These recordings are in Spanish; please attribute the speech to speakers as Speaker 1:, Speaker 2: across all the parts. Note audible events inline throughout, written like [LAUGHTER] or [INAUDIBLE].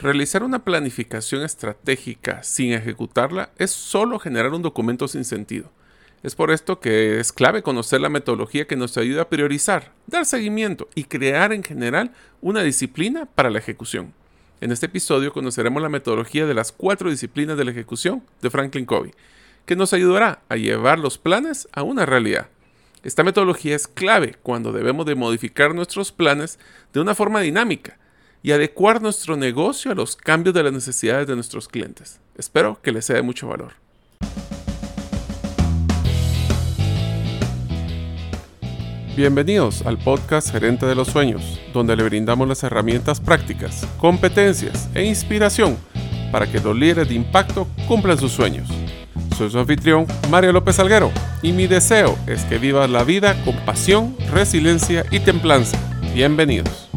Speaker 1: Realizar una planificación estratégica sin ejecutarla es solo generar un documento sin sentido. Es por esto que es clave conocer la metodología que nos ayuda a priorizar, dar seguimiento y crear en general una disciplina para la ejecución. En este episodio conoceremos la metodología de las cuatro disciplinas de la ejecución de Franklin Covey, que nos ayudará a llevar los planes a una realidad. Esta metodología es clave cuando debemos de modificar nuestros planes de una forma dinámica y adecuar nuestro negocio a los cambios de las necesidades de nuestros clientes. Espero que les sea de mucho valor. Bienvenidos al podcast Gerente de los Sueños, donde le brindamos las herramientas prácticas, competencias e inspiración para que los líderes de impacto cumplan sus sueños. Soy su anfitrión, Mario López Alguero, y mi deseo es que vivas la vida con pasión, resiliencia y templanza. Bienvenidos.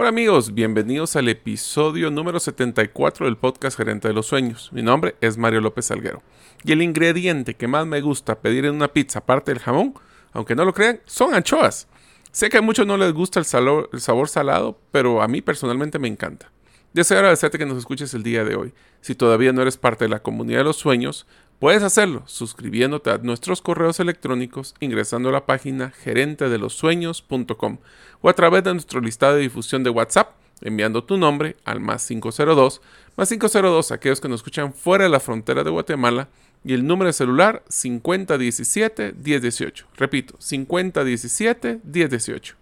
Speaker 1: Hola amigos, bienvenidos al episodio número 74 del podcast Gerente de los Sueños. Mi nombre es Mario López Salguero. Y el ingrediente que más me gusta pedir en una pizza, aparte del jamón, aunque no lo crean, son anchoas. Sé que a muchos no les gusta el, sabor salado, pero a mí personalmente me encanta. Deseo agradecerte que nos escuches el día de hoy. Si todavía no eres parte de la comunidad de los sueños, Puedes hacerlo suscribiéndote a nuestros correos electrónicos ingresando a la página gerentedelosueños.com o a través de nuestro listado de difusión de WhatsApp enviando tu nombre al más 502, más 502 aquellos que nos escuchan fuera de la frontera de Guatemala y el número de celular 5017-1018. Repito, 5017-1018.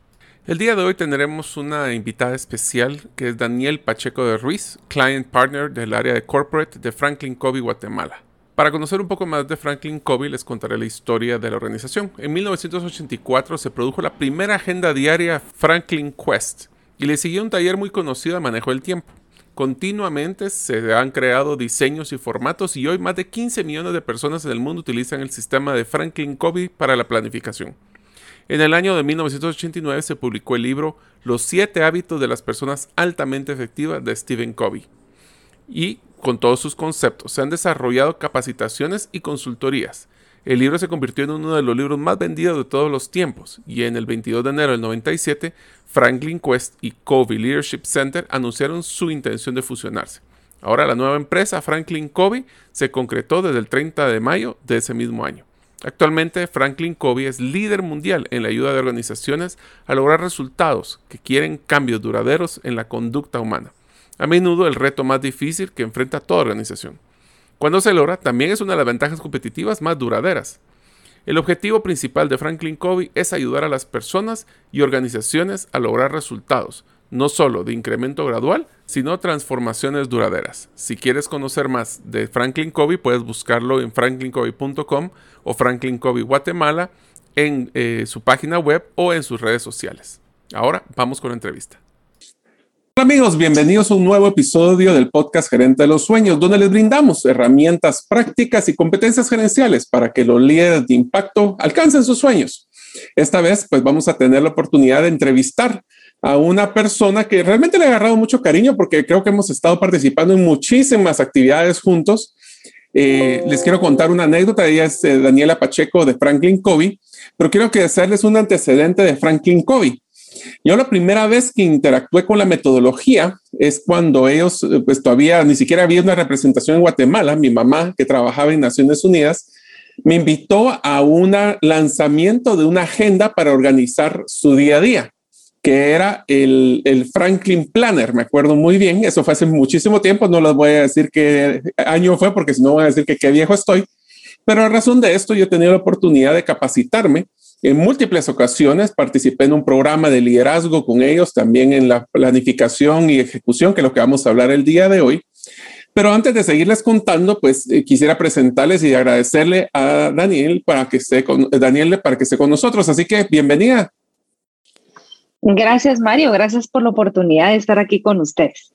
Speaker 1: El día de hoy tendremos una invitada especial que es Daniel Pacheco de Ruiz, Client Partner del área de Corporate de Franklin Covey, Guatemala. Para conocer un poco más de Franklin Covey les contaré la historia de la organización. En 1984 se produjo la primera agenda diaria Franklin Quest y le siguió un taller muy conocido de manejo del tiempo. Continuamente se han creado diseños y formatos y hoy más de 15 millones de personas en el mundo utilizan el sistema de Franklin Covey para la planificación. En el año de 1989 se publicó el libro Los siete hábitos de las personas altamente efectivas de Stephen Covey. Y con todos sus conceptos. Se han desarrollado capacitaciones y consultorías. El libro se convirtió en uno de los libros más vendidos de todos los tiempos y en el 22 de enero del 97, Franklin Quest y Covey Leadership Center anunciaron su intención de fusionarse. Ahora la nueva empresa Franklin Covey se concretó desde el 30 de mayo de ese mismo año. Actualmente Franklin Covey es líder mundial en la ayuda de organizaciones a lograr resultados que quieren cambios duraderos en la conducta humana a menudo el reto más difícil que enfrenta toda organización. Cuando se logra, también es una de las ventajas competitivas más duraderas. El objetivo principal de Franklin Covey es ayudar a las personas y organizaciones a lograr resultados, no solo de incremento gradual, sino transformaciones duraderas. Si quieres conocer más de Franklin Covey, puedes buscarlo en franklincovey.com o Franklin Covey Guatemala en eh, su página web o en sus redes sociales. Ahora vamos con la entrevista. Amigos, bienvenidos a un nuevo episodio del podcast Gerente de los Sueños, donde les brindamos herramientas prácticas y competencias gerenciales para que los líderes de impacto alcancen sus sueños. Esta vez, pues vamos a tener la oportunidad de entrevistar a una persona que realmente le ha agarrado mucho cariño porque creo que hemos estado participando en muchísimas actividades juntos. Eh, les quiero contar una anécdota. Ella es eh, Daniela Pacheco de Franklin Covey, pero quiero que hacerles un antecedente de Franklin Covey. Yo la primera vez que interactué con la metodología es cuando ellos, eh, pues todavía ni siquiera había una representación en Guatemala. Mi mamá, que trabajaba en Naciones Unidas, me invitó a un lanzamiento de una agenda para organizar su día a día, que era el, el, Franklin Planner. Me acuerdo muy bien, eso fue hace muchísimo tiempo, no les voy a decir qué año fue porque si no voy a decir que qué viejo estoy, pero a razón de esto yo he tenido la oportunidad de capacitarme en múltiples ocasiones participé en un programa de liderazgo con ellos, también en la planificación y ejecución, que es lo que vamos a hablar el día de hoy. Pero antes de seguirles contando, pues eh, quisiera presentarles y agradecerle a Daniel para que esté con Daniel para que esté con nosotros. Así que bienvenida.
Speaker 2: Gracias, Mario. Gracias por la oportunidad de estar aquí con ustedes.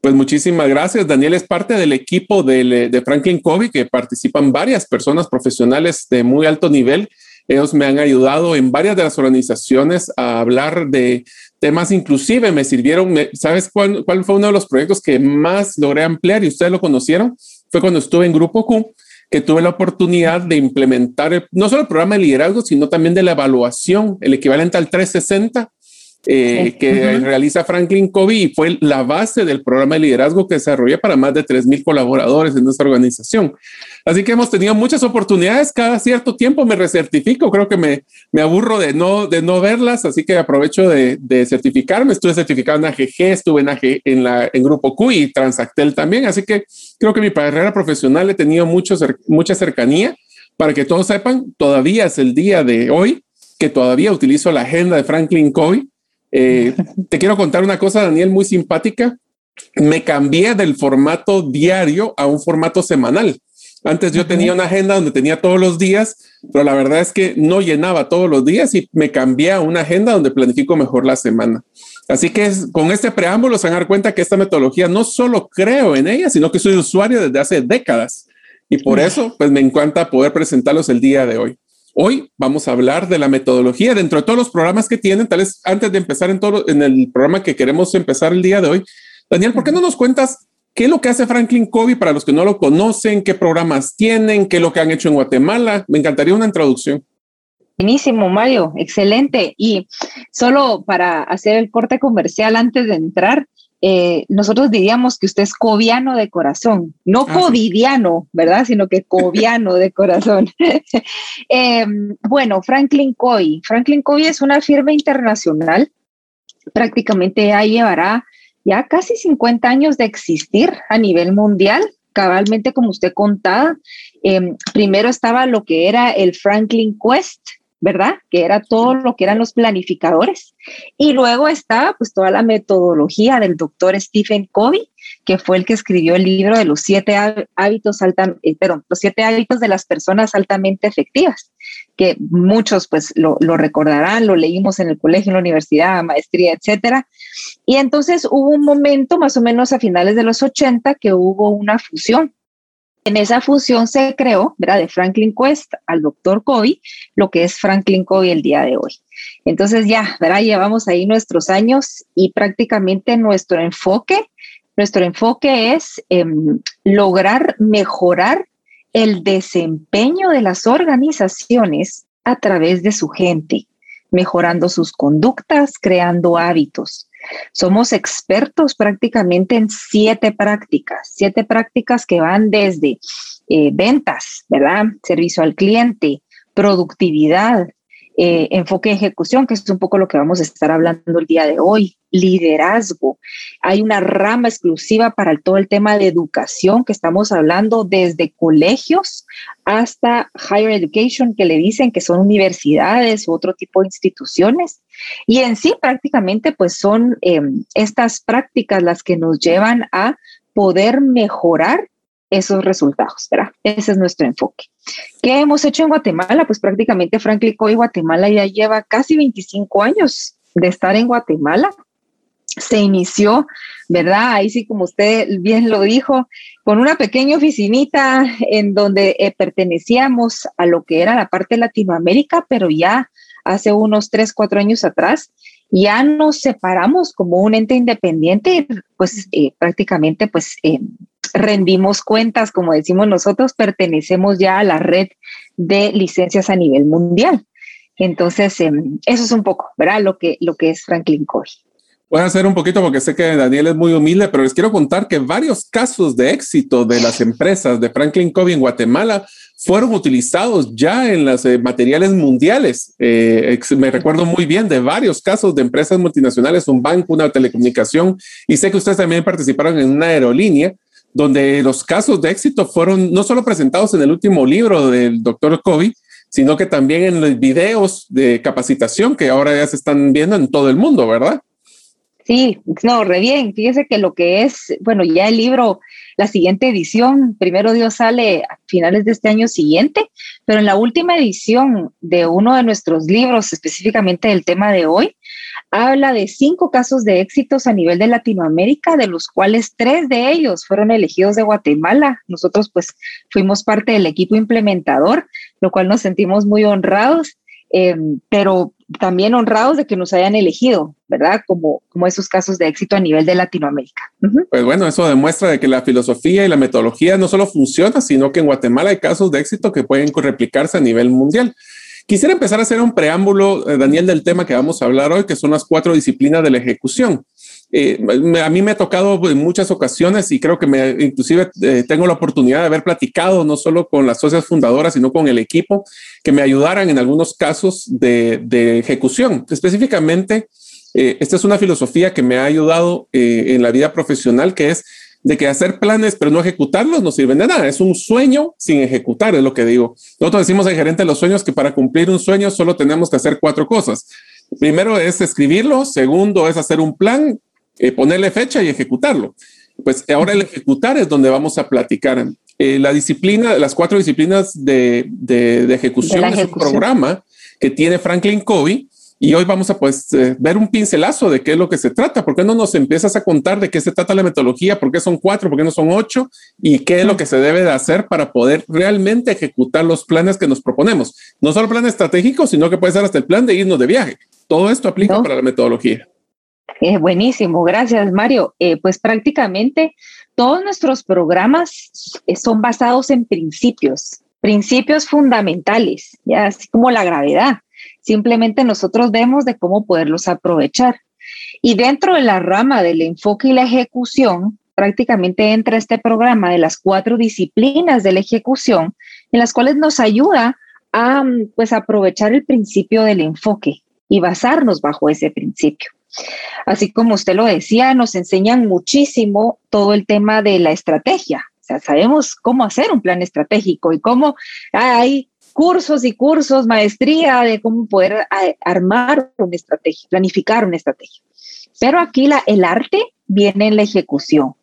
Speaker 1: Pues muchísimas gracias. Daniel es parte del equipo de, de Franklin Covey, que participan varias personas profesionales de muy alto nivel ellos me han ayudado en varias de las organizaciones a hablar de temas, inclusive me sirvieron, ¿sabes cuál, cuál fue uno de los proyectos que más logré ampliar y ustedes lo conocieron? Fue cuando estuve en Grupo Q que tuve la oportunidad de implementar no solo el programa de liderazgo, sino también de la evaluación, el equivalente al 360 eh, que realiza Franklin Covey y fue la base del programa de liderazgo que desarrollé para más de 3.000 colaboradores en nuestra organización. Así que hemos tenido muchas oportunidades, cada cierto tiempo me recertifico, creo que me, me aburro de no, de no verlas, así que aprovecho de, de certificarme, estuve certificado en AGG, estuve en, AG, en, la, en Grupo Q y Transactel también, así que creo que mi carrera profesional he tenido mucho, mucha cercanía. Para que todos sepan, todavía es el día de hoy que todavía utilizo la agenda de Franklin Covey eh, te quiero contar una cosa, Daniel, muy simpática. Me cambié del formato diario a un formato semanal. Antes yo tenía una agenda donde tenía todos los días, pero la verdad es que no llenaba todos los días y me cambié a una agenda donde planifico mejor la semana. Así que con este preámbulo se van a dar cuenta que esta metodología no solo creo en ella, sino que soy usuario desde hace décadas. Y por eso, pues me encanta poder presentarlos el día de hoy. Hoy vamos a hablar de la metodología dentro de todos los programas que tienen. Tal vez antes de empezar en todo en el programa que queremos empezar el día de hoy, Daniel, ¿por qué no nos cuentas qué es lo que hace Franklin Covey para los que no lo conocen, qué programas tienen, qué es lo que han hecho en Guatemala? Me encantaría una introducción.
Speaker 2: Buenísimo, Mario, excelente. Y solo para hacer el corte comercial antes de entrar, eh, nosotros diríamos que usted es coviano de corazón, no ah, covidiano, ¿verdad? Sino que coviano de corazón. [LAUGHS] Em, bueno, Franklin Covey. Franklin Covey es una firma internacional, prácticamente ya llevará ya casi 50 años de existir a nivel mundial, cabalmente como usted contaba. Em, primero estaba lo que era el Franklin Quest, ¿verdad? Que era todo lo que eran los planificadores. Y luego está pues toda la metodología del doctor Stephen Covey, que fue el que escribió el libro de los siete hábitos alta, eh, perdón, los siete hábitos de las personas altamente efectivas, que muchos pues lo, lo, recordarán, lo leímos en el colegio, en la universidad, maestría, etcétera. Y entonces hubo un momento más o menos a finales de los 80 que hubo una fusión en esa fusión se creó, ¿verdad? De Franklin Quest al doctor Covey, lo que es Franklin Covey el día de hoy. Entonces ya, ¿verdad? Llevamos ahí nuestros años y prácticamente nuestro enfoque, nuestro enfoque es em, lograr mejorar el desempeño de las organizaciones a través de su gente, mejorando sus conductas, creando hábitos. Somos expertos prácticamente en siete prácticas, siete prácticas que van desde eh, ventas, ¿verdad? Servicio al cliente, productividad, eh, enfoque de ejecución, que es un poco lo que vamos a estar hablando el día de hoy, liderazgo. Hay una rama exclusiva para todo el tema de educación que estamos hablando desde colegios hasta higher education, que le dicen que son universidades u otro tipo de instituciones. Y en sí prácticamente pues son em, estas prácticas las que nos llevan a poder mejorar esos resultados, ¿verdad? Ese es nuestro enfoque. ¿Qué hemos hecho en Guatemala? Pues prácticamente Franklin Covey Guatemala ya lleva casi 25 años de estar en Guatemala. Se inició, ¿verdad? Ahí sí, como usted bien lo dijo, con una pequeña oficinita en donde eh, pertenecíamos a lo que era la parte de Latinoamérica, pero ya hace unos 3, 4 años atrás, ya nos separamos como un ente independiente, pues eh, prácticamente pues eh, rendimos cuentas, como decimos nosotros, pertenecemos ya a la red de licencias a nivel mundial. Entonces, em, eso es un poco, ¿verdad? Lo que, lo que es Franklin Covey.
Speaker 1: Voy a hacer un poquito porque sé que Daniel es muy humilde, pero les quiero contar que varios casos de éxito de las empresas de Franklin Covey en Guatemala fueron utilizados ya en los eh, materiales mundiales. Eh, me recuerdo muy bien de varios casos de empresas multinacionales, un banco, una telecomunicación, y sé que ustedes también participaron en una aerolínea donde los casos de éxito fueron no solo presentados en el último libro del doctor Covey, sino que también en los videos de capacitación que ahora ya se están viendo en todo el mundo, ¿verdad?
Speaker 2: Sí, no, re bien. Fíjese que lo que es, bueno, ya el libro, la siguiente edición, primero Dios sale a finales de este año siguiente, pero en la última edición de uno de nuestros libros, específicamente del tema de hoy, habla de cinco casos de éxitos a nivel de Latinoamérica, de los cuales tres de ellos fueron elegidos de Guatemala. Nosotros pues fuimos parte del equipo implementador, lo cual nos sentimos muy honrados. Eh, pero también honrados de que nos hayan elegido, ¿verdad? Como, como esos casos de éxito a nivel de Latinoamérica.
Speaker 1: Pues bueno, eso demuestra de que la filosofía y la metodología no solo funciona, sino que en Guatemala hay casos de éxito que pueden replicarse a nivel mundial. Quisiera empezar a hacer un preámbulo, eh, Daniel, del tema que vamos a hablar hoy, que son las cuatro disciplinas de la ejecución. Eh, a mí me ha tocado en muchas ocasiones y creo que me, inclusive eh, tengo la oportunidad de haber platicado no solo con las socias fundadoras, sino con el equipo que me ayudaran en algunos casos de, ejecución. Específicamente, esta es una filosofía que me ha ayudado en la vida profesional, que es de que hacer planes pero no ejecutarlos no sirven de nada. Es un sueño sin ejecutar, es lo que digo. Nosotros decimos en gerente de los sueños que para cumplir un sueño solo tenemos que hacer cuatro cosas. Primero es escribirlo, segundo es hacer un plan, eh, ponerle fecha y ejecutarlo. Pues ahora el ejecutar es donde vamos a platicar. Eh, la disciplina, las cuatro disciplinas de, de, ejecución, es un programa que tiene Franklin Covey y hoy vamos a pues eh, ver un pincelazo de qué es lo que se trata. ¿Por qué no nos empiezas a contar de qué se trata la metodología? ¿Por qué son cuatro? ¿Por qué no son ocho? ¿Y qué es lo que se debe de hacer para poder realmente ejecutar los planes que nos proponemos? No solo plan estratégico, sino que puede ser hasta el plan de irnos de viaje. Todo esto aplica para la metodología.
Speaker 2: Es buenísimo, gracias Mario. Eh, pues prácticamente todos nuestros programas eh, son basados en principios, principios fundamentales, ya así como la gravedad. Simplemente nosotros vemos de cómo poderlos aprovechar. Y dentro de la rama del enfoque y la ejecución, prácticamente entra este programa de las cuatro disciplinas de la ejecución, en las cuales nos ayuda a pues aprovechar el principio del enfoque y basarnos bajo ese principio. Así como usted lo decía, nos enseñan muchísimo todo el tema de la estrategia. O sea, sabemos cómo hacer un plan estratégico y cómo hay cursos y cursos, maestría de cómo poder armar una estrategia, planificar una estrategia. Pero aquí la, el arte viene en la ejecución.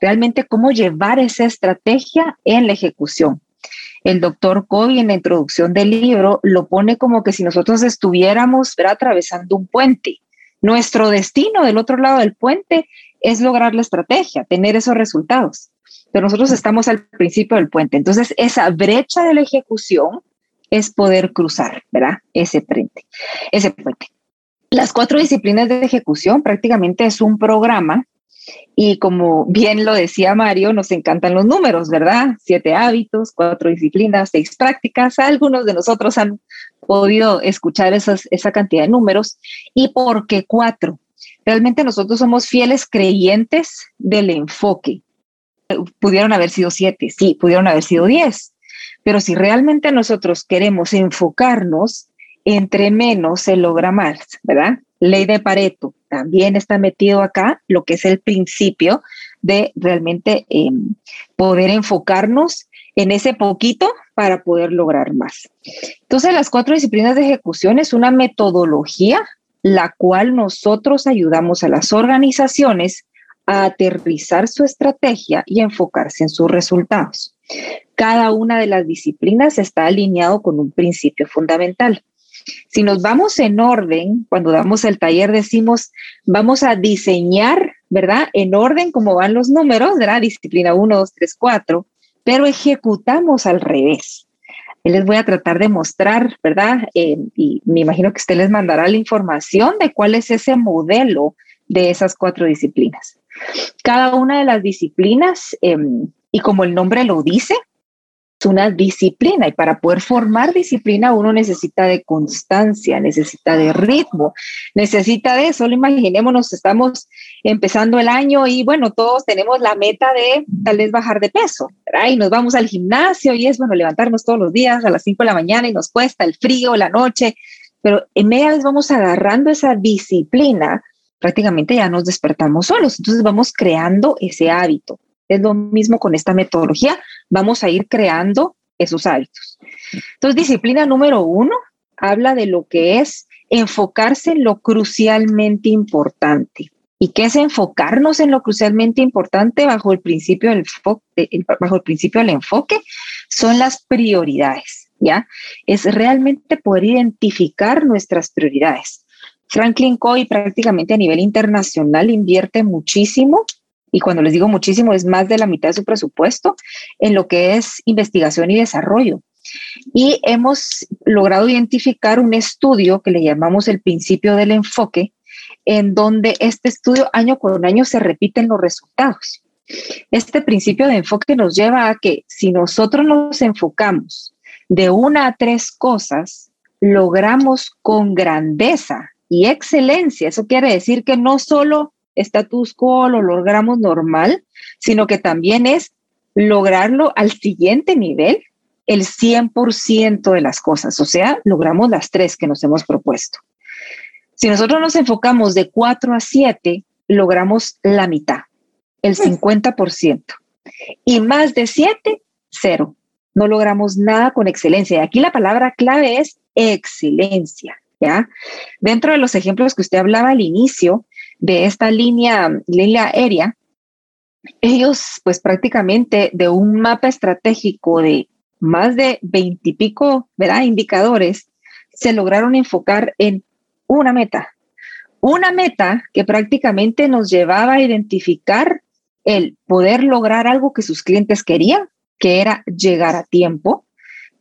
Speaker 2: Realmente cómo llevar esa estrategia en la ejecución. El doctor Covey en la introducción del libro lo pone como que si nosotros estuviéramos atravesando un puente. Nuestro destino del otro lado del puente es lograr la estrategia, tener esos resultados pero nosotros estamos al principio del puente. Entonces, esa brecha de la ejecución es poder cruzar, ¿verdad? Ese puente, ese puente. Las cuatro disciplinas de ejecución prácticamente es un programa y como bien lo decía Mario, nos encantan los números, ¿verdad? Siete hábitos, cuatro disciplinas, seis prácticas. Algunos de nosotros han podido escuchar esa cantidad de números. ¿Y por qué cuatro? Realmente nosotros somos fieles creyentes del enfoque pudieron haber sido siete, sí, pudieron haber sido diez, pero si realmente nosotros queremos enfocarnos, entre menos se logra más, ¿verdad? Ley de Pareto, también está metido acá lo que es el principio de realmente em, poder enfocarnos en ese poquito para poder lograr más. Entonces, las cuatro disciplinas de ejecución es una metodología la cual nosotros ayudamos a las organizaciones a aterrizar su estrategia y enfocarse en sus resultados. Cada una de las disciplinas está alineado con un principio fundamental. Si nos vamos en orden, cuando damos el taller decimos, vamos a diseñar, ¿verdad? En orden como van los números, ¿verdad? Disciplina 1, 2, 3, 4, pero ejecutamos al revés. Les voy a tratar de mostrar, ¿verdad? Eh, y me imagino que usted les mandará la información de cuál es ese modelo de esas cuatro disciplinas. Cada una de las disciplinas, em, y como el nombre lo dice, es una disciplina y para poder formar disciplina uno necesita de constancia, necesita de ritmo, necesita de, solo imaginémonos, estamos empezando el año y bueno, todos tenemos la meta de tal vez bajar de peso, ¿verdad? Y nos vamos al gimnasio y es bueno levantarnos todos los días a las 5 de la mañana y nos cuesta el frío, la noche, pero en media vez vamos agarrando esa disciplina prácticamente ya nos despertamos solos. Entonces vamos creando ese hábito. Es lo mismo con esta metodología, vamos a ir creando esos hábitos. Entonces, disciplina número uno habla de lo que es enfocarse en lo crucialmente importante. ¿Y qué es enfocarnos en lo crucialmente importante bajo el principio del, bajo el principio del enfoque? Son las prioridades, ¿ya? Es realmente poder identificar nuestras prioridades. Franklin Covey prácticamente a nivel internacional invierte muchísimo, y cuando les digo muchísimo es más de la mitad de su presupuesto, en lo que es investigación y desarrollo. y hemos logrado identificar un estudio que le llamamos el principio del enfoque, en donde este estudio año con año se repiten los resultados. Este principio de enfoque nos lleva a que si nosotros nos enfocamos de una a tres cosas, logramos con grandeza y excelencia. Eso quiere decir que no solo status quo lo logramos normal, sino que también es lograrlo al siguiente nivel, el 100% de las cosas. O sea, logramos las tres que nos hemos propuesto. Si nosotros nos enfocamos de 4 a 7, logramos la mitad, el 50%. Y más de 7, cero. No logramos nada con excelencia. Y aquí la palabra clave es excelencia. ¿Ya? Dentro de los ejemplos que usted hablaba al inicio de esta línea, línea aérea, ellos pues prácticamente de un mapa estratégico de más de veintipico indicadores, se lograron enfocar en una meta. Una meta que prácticamente nos llevaba a identificar el poder lograr algo que sus clientes querían, que era llegar a tiempo,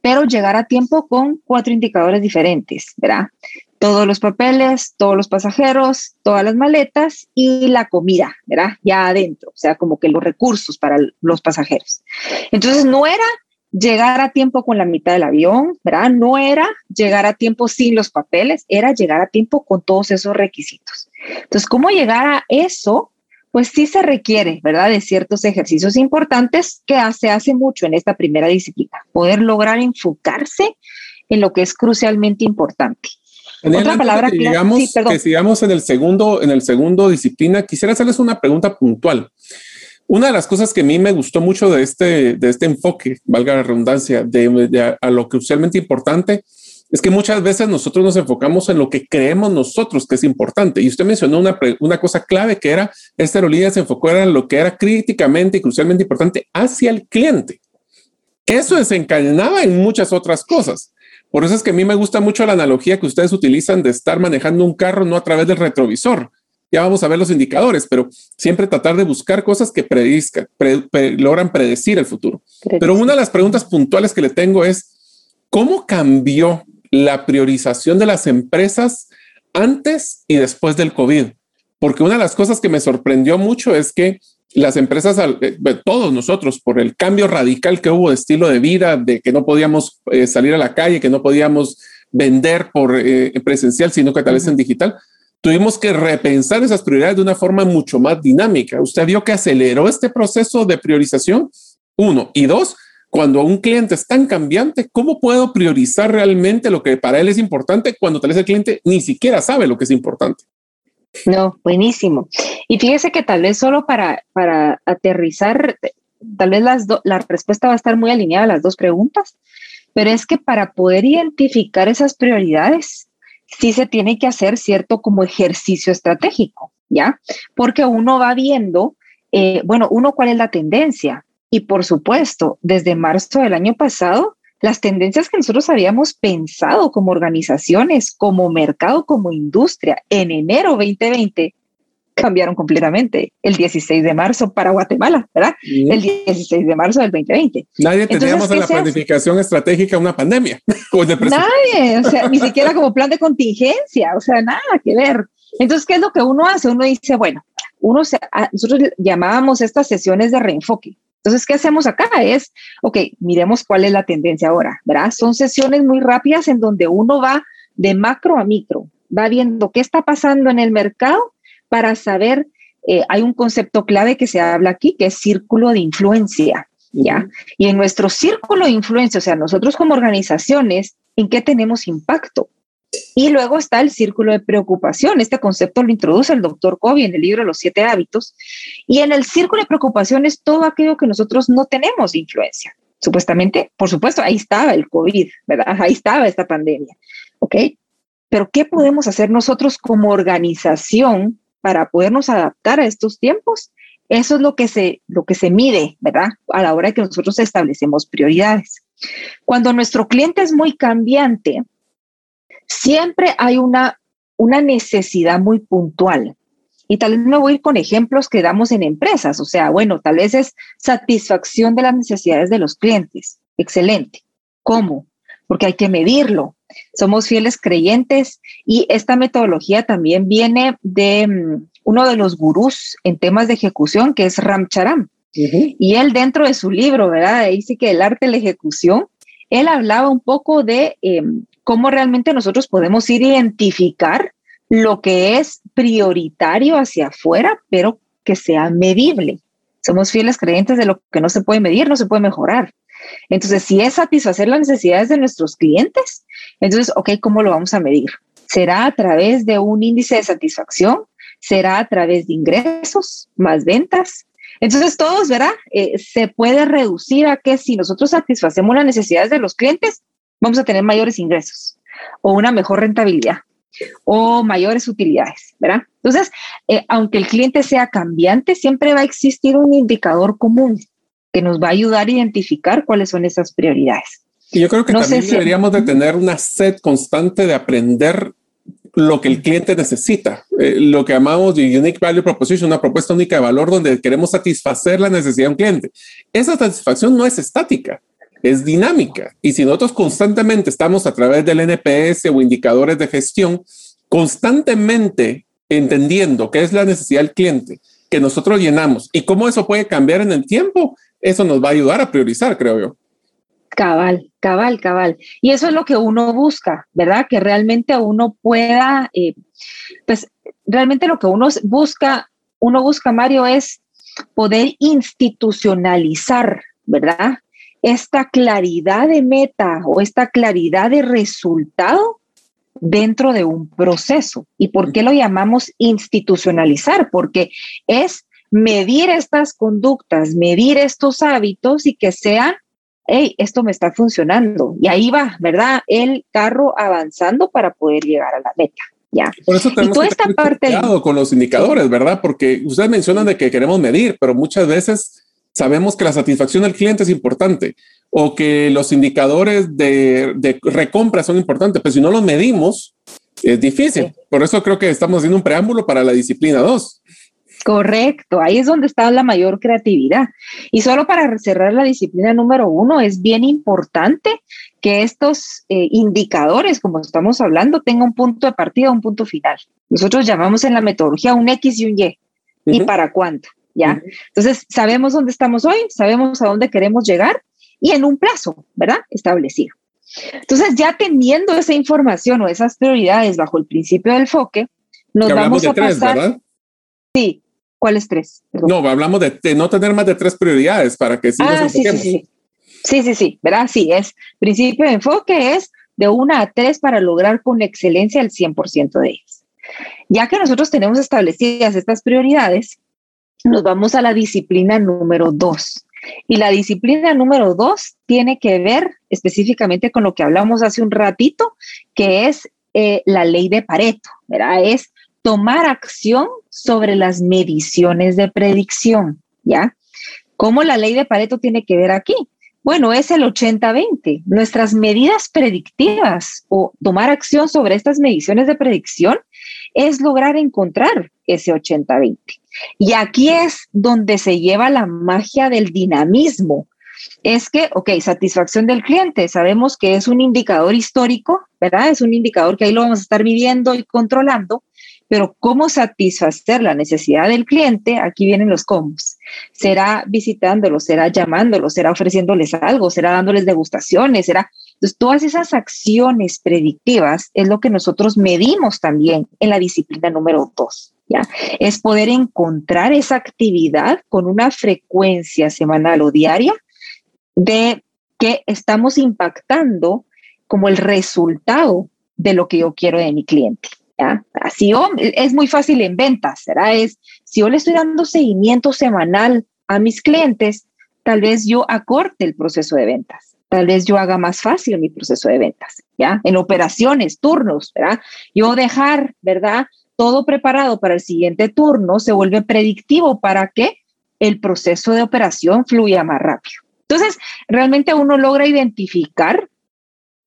Speaker 2: pero llegar a tiempo con cuatro indicadores diferentes, ¿verdad? Todos los papeles, todos los pasajeros, todas las maletas y la comida, ¿verdad? Ya adentro, o sea, como que los recursos para los pasajeros. Entonces, no era llegar a tiempo con la mitad del avión, ¿verdad? No era llegar a tiempo sin los papeles, era llegar a tiempo con todos esos requisitos. Entonces, ¿cómo llegar a eso? Pues sí se requiere, ¿verdad? De ciertos ejercicios importantes que se hace mucho en esta primera disciplina, poder lograr enfocarse en lo que es crucialmente importante.
Speaker 1: Otra palabra que, digamos, que sigamos en el segundo, en el segundo disciplina, quisiera hacerles una pregunta puntual. Una de las cosas que a mí me gustó mucho de este, de este enfoque, valga la redundancia, de, a lo crucialmente importante, es que muchas veces nosotros nos enfocamos en lo que creemos nosotros que es importante. Y usted mencionó una, una cosa clave que era, esta aerolínea se enfocó en lo que era críticamente y crucialmente importante hacia el cliente. Eso desencadenaba en muchas otras cosas. Por eso es que a mí me gusta mucho la analogía que ustedes utilizan de estar manejando un carro no a través del retrovisor, ya vamos a ver los indicadores, pero siempre tratar de buscar cosas que predizcan, logran predecir el futuro. Pero una de las preguntas puntuales que le tengo es, ¿cómo cambió la priorización de las empresas antes y después del COVID? Porque una de las cosas que me sorprendió mucho es que las empresas, eh, todos nosotros, por el cambio radical que hubo de estilo de vida, de que no podíamos eh, salir a la calle, que no podíamos vender por eh, presencial, sino que tal vez en digital, tuvimos que repensar esas prioridades de una forma mucho más dinámica. ¿Usted vio que aceleró este proceso de priorización? Uno. Y dos, cuando un cliente es tan cambiante, ¿cómo puedo priorizar realmente lo que para él es importante cuando tal vez el cliente ni siquiera sabe lo que es importante?
Speaker 2: No, buenísimo. Y fíjese que tal vez solo para, para aterrizar, tal vez las la respuesta va a estar muy alineada a las dos preguntas, pero es que para poder identificar esas prioridades, sí se tiene que hacer cierto como ejercicio estratégico, ¿ya? Porque uno va viendo, eh, bueno, uno cuál es la tendencia. Y por supuesto, desde marzo del año pasado, las tendencias que nosotros habíamos pensado como organizaciones, como mercado, como industria en enero 2020 cambiaron completamente el 16 de marzo para Guatemala, ¿verdad? El 16 de marzo del 2020.
Speaker 1: Nadie teníamos en la planificación estratégica una pandemia. [LAUGHS]
Speaker 2: Nadie, o sea, ni siquiera como plan de contingencia, o sea, nada que ver. Entonces, ¿qué es lo que uno hace? Uno dice, bueno, uno se, nosotros llamábamos estas sesiones de reenfoque. Entonces, ¿qué hacemos acá? Es, ok, miremos cuál es la tendencia ahora, ¿verdad? Son sesiones muy rápidas en donde uno va de macro a micro, va viendo qué está pasando en el mercado para saber, eh, hay un concepto clave que se habla aquí, que es círculo de influencia, ¿ya? Y en nuestro círculo de influencia, o sea, nosotros como organizaciones, ¿en qué tenemos impacto? Y luego está el círculo de preocupación. Este concepto lo introduce el doctor Covey en el libro Los siete hábitos. Y en el círculo de preocupación es todo aquello que nosotros no tenemos influencia. Supuestamente, por supuesto, ahí estaba el COVID, ¿verdad? Ahí estaba esta pandemia. ¿Ok? Pero ¿qué podemos hacer nosotros como organización para podernos adaptar a estos tiempos. Eso es lo que se, lo que se mide, ¿verdad? A la hora que nosotros establecemos prioridades. Cuando nuestro cliente es muy cambiante, siempre hay una, una necesidad muy puntual. Y tal vez me voy con ejemplos que damos en empresas. O sea, bueno, tal vez es satisfacción de las necesidades de los clientes. Excelente. ¿Cómo? Porque hay que medirlo. Somos fieles creyentes y esta metodología también viene de mm, uno de los gurús en temas de ejecución, que es Ram Charam. Y él dentro de su libro, ¿verdad? Dice que el arte de la ejecución, él hablaba un poco de em, cómo realmente nosotros podemos identificar lo que es prioritario hacia afuera, pero que sea medible. Somos fieles creyentes de lo que no se puede medir, no se puede mejorar. Entonces, si es satisfacer las necesidades de nuestros clientes, entonces, ok, ¿cómo lo vamos a medir? ¿Será a través de un índice de satisfacción? ¿Será a través de ingresos, más ventas? Entonces, todos, ¿verdad? Eh, se puede reducir a que si nosotros satisfacemos las necesidades de los clientes, vamos a tener mayores ingresos o una mejor rentabilidad o mayores utilidades, ¿verdad? Entonces, eh, aunque el cliente sea cambiante, siempre va a existir un indicador común que nos va a ayudar a identificar cuáles son esas prioridades.
Speaker 1: Y yo creo que también deberíamos de tener una sed constante de aprender lo que el cliente necesita, eh, lo que llamamos de Unique Value Proposition, una propuesta única de valor donde queremos satisfacer la necesidad de un cliente. Esa satisfacción no es estática, es dinámica. Y si nosotros constantemente estamos a través del NPS o indicadores de gestión, constantemente entendiendo qué es la necesidad del cliente que nosotros llenamos y cómo eso puede cambiar en el tiempo, eso nos va a ayudar a priorizar, creo yo.
Speaker 2: Cabal, cabal, cabal. Y eso es lo que uno busca, ¿verdad? Que realmente uno pueda, eh, pues realmente lo que uno busca, uno busca, Mario, es poder institucionalizar, ¿verdad? Esta claridad de meta o esta claridad de resultado dentro de un proceso. ¿Y por qué lo llamamos institucionalizar? Porque es medir estas conductas, medir estos hábitos y que sean, hey, esto me está funcionando. Y ahí va, ¿verdad? El carro avanzando para poder llegar a la meta. Ya.
Speaker 1: Por eso tenemos que esta parte con los indicadores, ¿verdad? Porque ustedes mencionan de que queremos medir, pero muchas veces sabemos que la satisfacción del cliente es importante o que los indicadores de, recompra son importantes, pero si no los medimos, es difícil. Por eso creo que estamos haciendo un preámbulo para la disciplina 2.
Speaker 2: Correcto, ahí es donde está la mayor creatividad. Y solo para cerrar la disciplina número uno, es bien importante que estos eh, indicadores, como estamos hablando, tengan un punto de partida, un punto final. Nosotros llamamos en la metodología un X y un Y. ¿Y para cuánto? ¿Ya? Entonces, sabemos dónde estamos hoy, sabemos a dónde queremos llegar y en un plazo, ¿verdad? Establecido. Entonces, ya teniendo esa información o esas prioridades bajo el principio del enfoque, nos vamos a tres, pasar. ¿verdad? Sí, ¿cuáles tres?
Speaker 1: No, hablamos de, no tener más de tres prioridades para que sí
Speaker 2: ah, sí, sí, sí. sí, sí, sí, ¿verdad? Sí, es principio de enfoque es de una a tres para lograr con excelencia el 100% de ellas. Ya que nosotros tenemos establecidas estas prioridades, nos vamos a la disciplina número dos. Y la disciplina número dos tiene que ver específicamente con lo que hablamos hace un ratito, que es eh, la ley de Pareto, ¿verdad? Es tomar acción sobre las mediciones de predicción, ¿ya? ¿Cómo la ley de Pareto tiene que ver aquí? Bueno, es el 80-20. Nuestras medidas predictivas o tomar acción sobre estas mediciones de predicción es lograr encontrar ese 80-20. Y aquí es donde se lleva la magia del dinamismo. Es que, ok, satisfacción del cliente, sabemos que es un indicador histórico, ¿verdad? Es un indicador que ahí lo vamos a estar midiendo y controlando, pero cómo satisfacer la necesidad del cliente, aquí vienen los cómo. Será visitándolo, será llamándolo, será ofreciéndoles algo, será dándoles degustaciones, será entonces, todas esas acciones predictivas es lo que nosotros medimos también en la disciplina número dos, ¿ya? Es poder encontrar esa actividad con una frecuencia semanal o diaria de que estamos impactando como el resultado de lo que yo quiero de mi cliente. ¿ya? Así es muy fácil en ventas, ¿será? Es, si yo le estoy dando seguimiento semanal a mis clientes, tal vez yo acorte el proceso de ventas tal vez yo haga más fácil mi proceso de ventas, ¿ya? En operaciones, turnos, ¿verdad? Yo dejar, ¿verdad? Todo preparado para el siguiente turno se vuelve predictivo para que el proceso de operación fluya más rápido. Entonces, realmente uno logra identificar,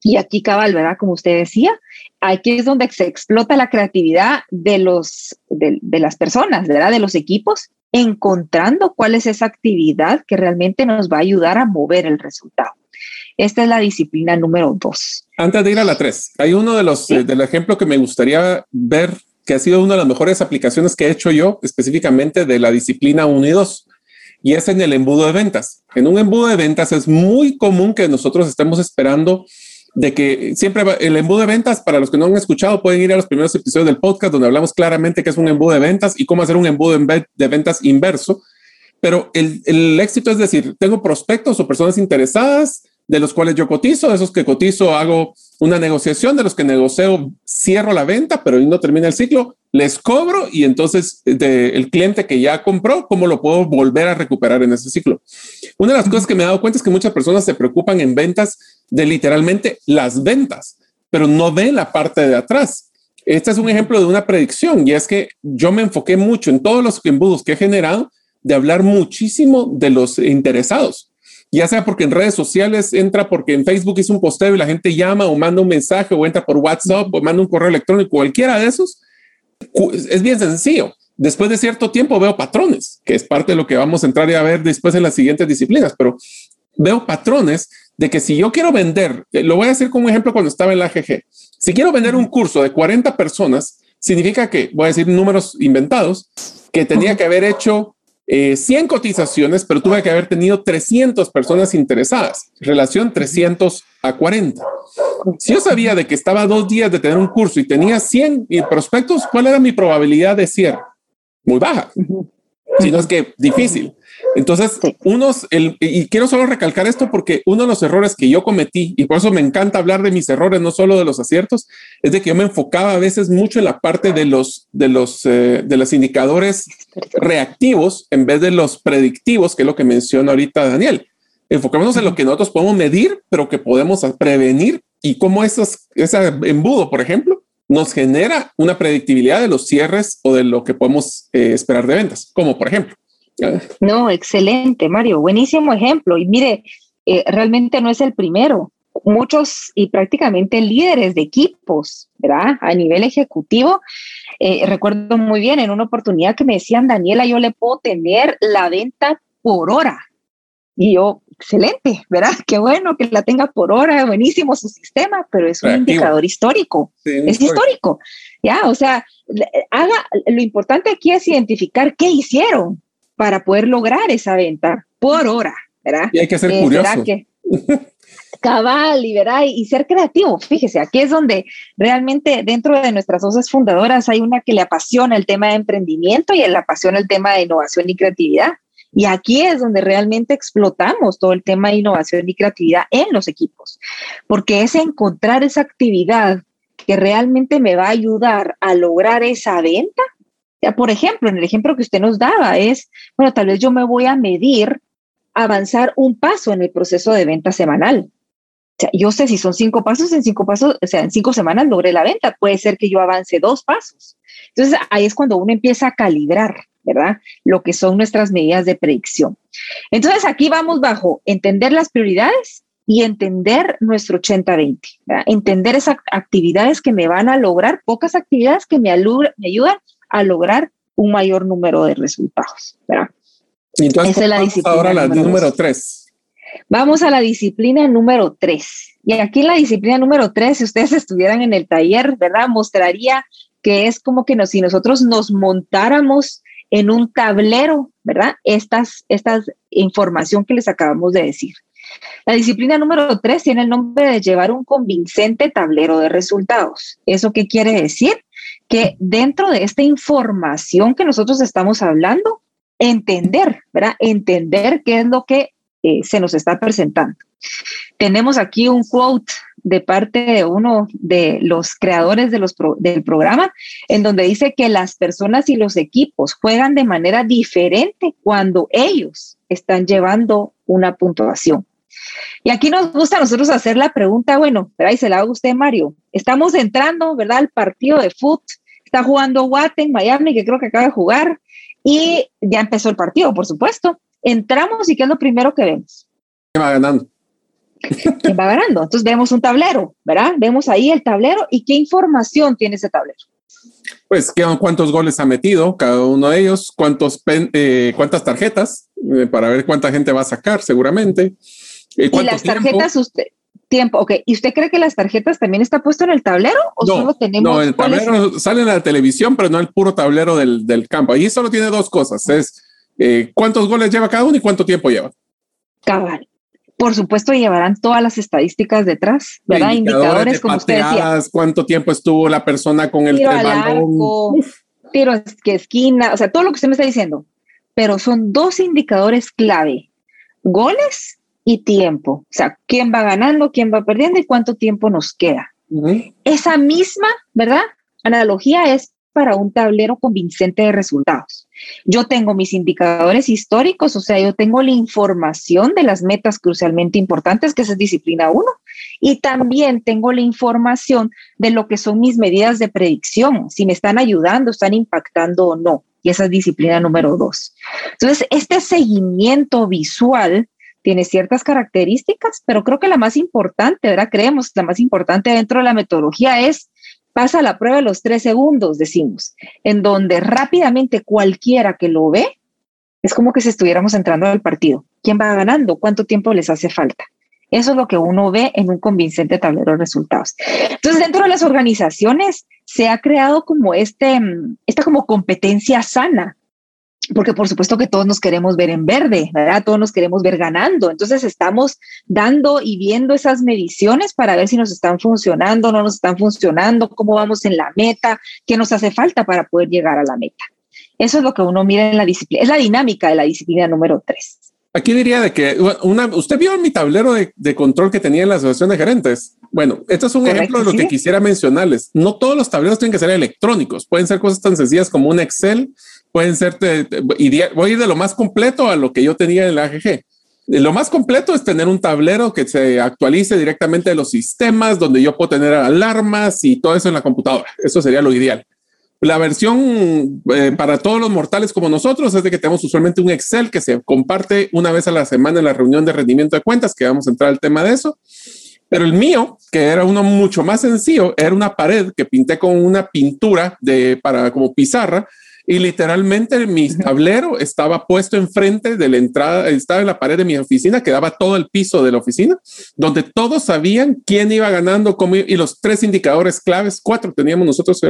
Speaker 2: y aquí cabal, ¿verdad? Como usted decía, aquí es donde se explota la creatividad de, los, de, las personas, ¿verdad? De los equipos, encontrando cuál es esa actividad que realmente nos va a ayudar a mover el resultado. Esta es la disciplina número dos.
Speaker 1: Antes de ir a la tres, hay uno de los eh, del ejemplo que me gustaría ver que ha sido una de las mejores aplicaciones que he hecho yo específicamente de la disciplina 1 y 2 y es en el embudo de ventas. En un embudo de ventas es muy común que nosotros estemos esperando de que siempre el embudo de ventas, para los que no han escuchado, pueden ir a los primeros episodios del podcast donde hablamos claramente qué es un embudo de ventas y cómo hacer un embudo de ventas inverso. Pero el, el éxito es decir, tengo prospectos o personas interesadas de los cuales yo cotizo, de esos que cotizo hago una negociación, de los que negocio cierro la venta, pero no termina el ciclo, les cobro y entonces de, el cliente que ya compró, ¿cómo lo puedo volver a recuperar en ese ciclo? Una de las cosas que me he dado cuenta es que muchas personas se preocupan en ventas de literalmente las ventas, pero no ven la parte de atrás. Este es un ejemplo de una predicción y es que yo me enfoqué mucho en todos los embudos que he generado de hablar muchísimo de los interesados ya sea porque en redes sociales entra porque en Facebook hizo un posteo y la gente llama o manda un mensaje o entra por WhatsApp o manda un correo electrónico, cualquiera de esos, es bien sencillo. Después de cierto tiempo veo patrones, que es parte de lo que vamos a entrar a ver después en las siguientes disciplinas, pero veo patrones de que si yo quiero vender, eh, lo voy a hacer como ejemplo cuando estaba en la AGG, si quiero vender un curso de 40 personas, significa que, voy a decir números inventados, que tenía que haber hecho 100 eh, cotizaciones, pero tuve que haber tenido 300 personas interesadas, relación 300 a 40. Si yo sabía de que estaba dos días de tener un curso y tenía 100 prospectos, ¿cuál era mi probabilidad de cierre? Muy baja. No es que difícil. Entonces, unos, el, y quiero solo recalcar esto porque uno de los errores que yo cometí, y por eso me encanta hablar de mis errores, no solo de los aciertos, es de que yo me enfocaba a veces mucho en la parte de los, de los, eh, de los indicadores reactivos en vez de los predictivos, que es lo que menciona ahorita Daniel. Enfocémonos en lo que nosotros podemos medir, pero que podemos prevenir. Y cómo esos, ese embudo, por ejemplo, nos genera una predictibilidad de los cierres o de lo que podemos eh, esperar de ventas, como por ejemplo.
Speaker 2: No, excelente, Mario. Buenísimo ejemplo. Y mire, eh, realmente no es el primero. Muchos y prácticamente líderes de equipos, ¿verdad? A nivel ejecutivo. Eh, recuerdo muy bien en una oportunidad que me decían, Daniela, yo le puedo tener la venta por hora. Y yo, excelente, ¿verdad? [LAUGHS] Qué bueno que la tenga por hora, buenísimo su sistema, pero es un indicador histórico. es histórico. Ya, o sea, haga, lo importante aquí es identificar qué hicieron, para poder lograr esa venta por hora, ¿verdad?
Speaker 1: Y hay que ser eh, curioso. Que, [LAUGHS]
Speaker 2: cabal, y, ¿verdad? y ser creativo. Fíjese, aquí es donde realmente dentro de nuestras voces fundadoras hay una que le apasiona el tema de emprendimiento y le apasiona el tema de innovación y creatividad. Y aquí es donde realmente explotamos todo el tema de innovación y creatividad en los equipos, porque es encontrar esa actividad que realmente me va a ayudar a lograr esa venta por ejemplo, en el ejemplo que usted nos daba es, bueno, tal vez yo me voy a medir avanzar un paso en el proceso de venta semanal. O sea, yo sé si son cinco pasos, en cinco pasos, o sea, en cinco semanas logré la venta. Puede ser que yo avance dos pasos. Entonces, ahí es cuando uno empieza a calibrar, ¿verdad? Lo que son nuestras medidas de predicción. Entonces, aquí vamos bajo entender las prioridades y entender nuestro 80-20, entender esas actividades que me van a lograr, pocas actividades que me, me ayudan a lograr un mayor número de resultados. ¿verdad?
Speaker 1: Entonces, Esa es la disciplina. Ahora la número tres.
Speaker 2: Vamos a la disciplina número tres. Y aquí en la disciplina número tres, si ustedes estuvieran en el taller, ¿verdad? Mostraría que es como que nos, si nosotros nos montáramos en un tablero, ¿verdad? Estas, estas información que les acabamos de decir. La disciplina número tres tiene el nombre de llevar un convincente tablero de resultados. ¿Eso qué quiere decir? que dentro de esta información que nosotros estamos hablando, entender, ¿verdad? Entender qué es lo que eh, se nos está presentando. Tenemos aquí un quote de parte de uno de los creadores de los del programa, en donde dice que las personas y los equipos juegan de manera diferente cuando ellos están llevando una puntuación. Y aquí nos gusta a nosotros hacer la pregunta, bueno, ¿verdad? Y se la hago usted, Mario. Estamos entrando, ¿verdad? Al partido de fútbol. Está jugando Watt en Miami, que creo que acaba de jugar. Y ya empezó el partido, por supuesto. Entramos y ¿qué es lo primero que vemos?
Speaker 1: ¿Quién va ganando?
Speaker 2: ¿Quién va ganando? Entonces vemos un tablero, ¿verdad? Vemos ahí el tablero y qué información tiene ese tablero.
Speaker 1: Pues cuántos goles ha metido cada uno de ellos, cuántos eh, cuántas tarjetas eh, para ver cuánta gente va a sacar seguramente
Speaker 2: Y las tarjetas, usted, tiempo, ok. ¿Y usted cree que las tarjetas también está puesto en el tablero o solo tenemos?
Speaker 1: No, el tablero sale en la televisión, pero no el puro tablero del, del campo. Ahí solo tiene dos cosas: es eh, cuántos goles lleva cada uno y cuánto tiempo lleva.
Speaker 2: Cabal. Por supuesto, llevarán todas las estadísticas detrás, ¿verdad? Indicadores,
Speaker 1: como usted decía. Cuánto tiempo estuvo la persona con el, balón.
Speaker 2: tiro que esquina, o sea, todo lo que usted me está diciendo. Pero son dos indicadores clave: goles y tiempo. O sea, quién va ganando, quién va perdiendo y cuánto tiempo nos queda. Esa misma, ¿verdad? Analogía es para un tablero convincente de resultados. Yo tengo mis indicadores históricos, o sea, yo tengo la información de las metas crucialmente importantes, que es disciplina 1, y también tengo la información de lo que son mis medidas de predicción, si me están ayudando, están impactando o no. Y esa es disciplina número 2. Entonces, este seguimiento visual tiene ciertas características, pero creo que la más importante, ¿verdad? Creemos la más importante dentro de la metodología es pasa la prueba de los tres segundos, decimos, en donde rápidamente cualquiera que lo ve, es como que si estuviéramos entrando al partido. ¿Quién va ganando? ¿Cuánto tiempo les hace falta? Eso es lo que uno ve en un convincente tablero de resultados. Entonces, dentro de las organizaciones se ha creado como este, esta como competencia sana porque por supuesto que todos nos queremos ver en verde, ¿verdad? Todos nos queremos ver ganando. Entonces estamos dando y viendo esas mediciones para ver si nos están funcionando, no nos están funcionando, cómo vamos en la meta, qué nos hace falta para poder llegar a la meta. Eso es lo que uno mira en la disciplina, es la dinámica de la disciplina número tres.
Speaker 1: Aquí diría de que una, usted vio mi tablero de, control que tenía en la asociación de gerentes. Bueno, este es un ejemplo de lo que quisiera mencionarles. No todos los tableros tienen que ser electrónicos, pueden ser cosas tan sencillas como un Excel pueden ser, voy a ir de lo más completo a lo que yo tenía en la AGG. Lo más completo es tener un tablero que se actualice directamente de los sistemas, donde yo puedo tener alarmas y todo eso en la computadora. Eso sería lo ideal. La versión eh, para todos los mortales como nosotros es de que tenemos usualmente un Excel que se comparte una vez a la semana en la reunión de rendimiento de cuentas, que vamos a entrar al tema de eso. Pero el mío, que era uno mucho más sencillo, era una pared que pinté con una pintura de para como pizarra y literalmente mi tablero estaba puesto enfrente de la entrada, estaba en la pared de mi oficina, que daba todo el piso de la oficina, donde todos sabían quién iba ganando cómo, y los tres indicadores claves, cuatro teníamos nosotros,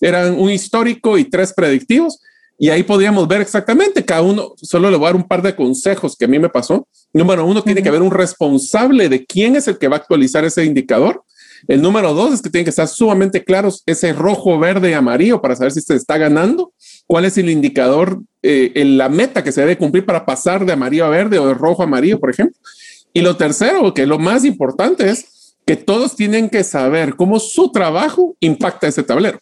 Speaker 1: eran un histórico y tres predictivos. Y ahí podíamos ver exactamente cada uno. Solo le voy a dar un par de consejos que a mí me pasó. Número uno, tiene que haber un responsable de quién es el que va a actualizar ese indicador. El número dos es que tienen que estar sumamente claros ese rojo, verde y amarillo para saber si se está ganando. ¿Cuál es el indicador, eh, en la meta que se debe cumplir para pasar de amarillo a verde o de rojo a amarillo, por ejemplo? Y lo tercero, que lo más importante es que todos tienen que saber cómo su trabajo impacta ese tablero.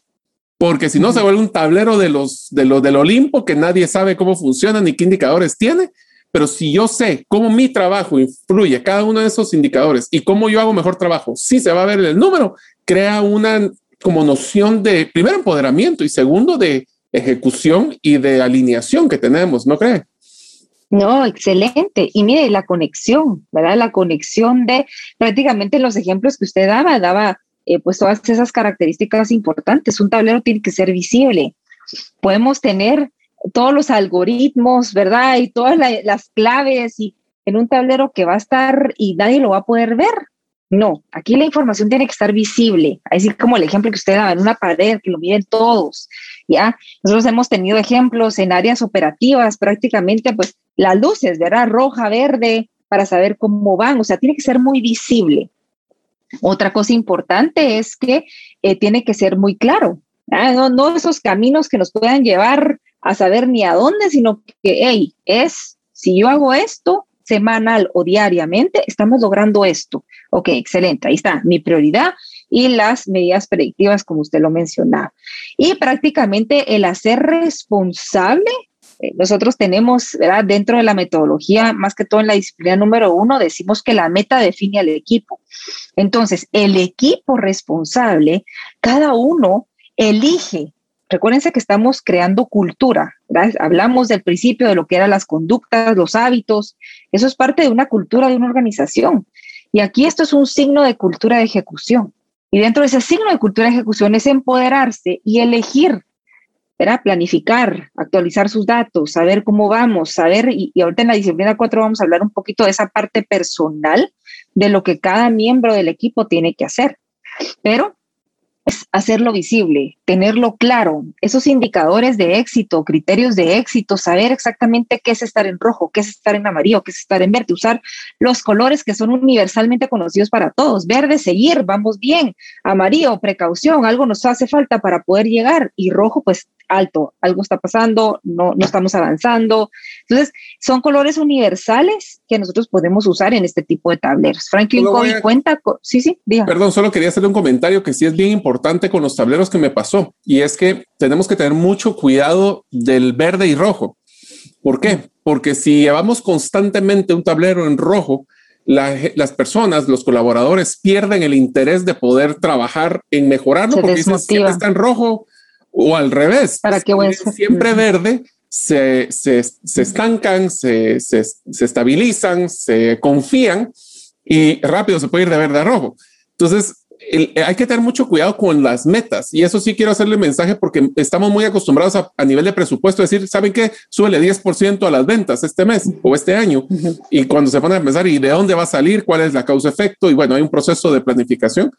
Speaker 1: Porque si no, se vuelve un tablero de los, de los del Olimpo que nadie sabe cómo funciona ni qué indicadores tiene pero si yo sé cómo mi trabajo influye cada uno de esos indicadores y cómo yo hago mejor trabajo, si se va a ver el número, crea una como noción de primero empoderamiento y segundo de ejecución y de alineación que tenemos, ¿no cree?
Speaker 2: No, excelente. Y mire, la conexión, ¿verdad? La conexión de prácticamente los ejemplos que usted daba, daba eh, pues todas esas características importantes. Un tablero tiene que ser visible. Podemos tener todos los algoritmos, ¿verdad? Y todas las claves y en un tablero que va a estar y nadie lo va a poder ver. No, aquí la información tiene que estar visible, así como el ejemplo que usted da en una pared, que lo miren todos, ¿ya? Nosotros hemos tenido ejemplos en áreas operativas, prácticamente, pues, las luces, ¿verdad? Roja, verde, para saber cómo van, o sea, tiene que ser muy visible. Otra cosa importante es que eh, tiene que ser muy claro, no, no esos caminos que nos puedan llevar a saber ni a dónde, sino que, hey, es, si yo hago esto semanal o diariamente, estamos logrando esto. Ok, excelente, ahí está mi prioridad y las medidas predictivas, como usted lo mencionaba. Y prácticamente el hacer responsable, nosotros tenemos, ¿verdad? Dentro de la metodología, más que todo en la disciplina número uno, decimos que la meta define al equipo. Entonces, el equipo responsable, cada uno elige Recuérdense que estamos creando cultura. Hablamos del principio de lo que eran las conductas, los hábitos. Eso es parte de una cultura de una organización. Y aquí esto es un signo de cultura de ejecución. Y dentro de ese signo de cultura de ejecución es empoderarse y elegir planificar, actualizar sus datos, saber cómo vamos, saber, y, y, ahorita en la disciplina 4 vamos a hablar un poquito de esa parte personal de lo que cada miembro del equipo tiene que hacer. Pero es hacerlo visible, tenerlo claro, esos indicadores de éxito, criterios de éxito, saber exactamente qué es estar en rojo, qué es estar en amarillo, qué es estar en verde, usar los colores que son universalmente conocidos para todos. Verde, seguir, vamos bien. Amarillo, precaución, algo nos hace falta para poder llegar. Y rojo, pues alto, algo está pasando, no, no estamos avanzando. Entonces, son colores universales que nosotros podemos usar en este tipo de tableros. Franklin Covey cuenta con... Sí, sí,
Speaker 1: diga. Perdón, solo quería hacerle un comentario que sí es bien importante con los tableros que me pasó, y es que tenemos que tener mucho cuidado del verde y rojo. ¿Por qué? Porque si llevamos constantemente un tablero en rojo, las personas, los colaboradores pierden el interés de poder trabajar en mejorarlo porque dicen, está en rojo, o al revés.
Speaker 2: ¿Para
Speaker 1: Siempre verde, se, se, se estancan, se, se, estabilizan, se confían y rápido se puede ir de verde a rojo. Entonces, hay que tener mucho cuidado con las metas. Y eso sí quiero hacerle mensaje porque estamos muy acostumbrados a, nivel de presupuesto decir, ¿saben qué? Súbele 10% a las ventas este mes o este año. Y cuando se pone a pensar y de dónde va a salir, cuál es la causa-efecto y bueno, hay un proceso de planificación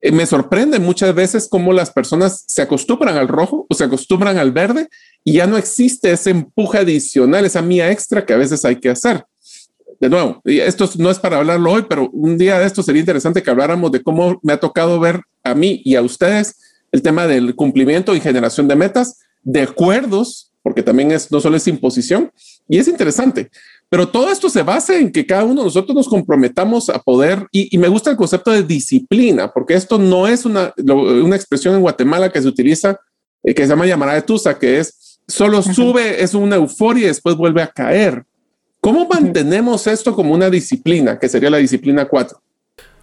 Speaker 1: eh, me sorprende muchas veces cómo las personas se acostumbran al rojo o se acostumbran al verde y ya no existe ese empuje adicional, esa mía extra que a veces hay que hacer. De nuevo, esto no es para hablarlo hoy, pero un día de esto sería interesante que habláramos de cómo me ha tocado ver a mí y a ustedes el tema del cumplimiento y generación de metas, de acuerdos, porque también es no solo es imposición, y es interesante. Pero todo esto se basa en que cada uno de nosotros nos comprometamos a poder, y, me gusta el concepto de disciplina, porque esto no es una, una expresión en Guatemala que se utiliza, eh, que se llama llamada de Tusa, que es solo sube, es una euforia y después vuelve a caer. ¿Cómo mantenemos esto como una disciplina, que sería la disciplina 4?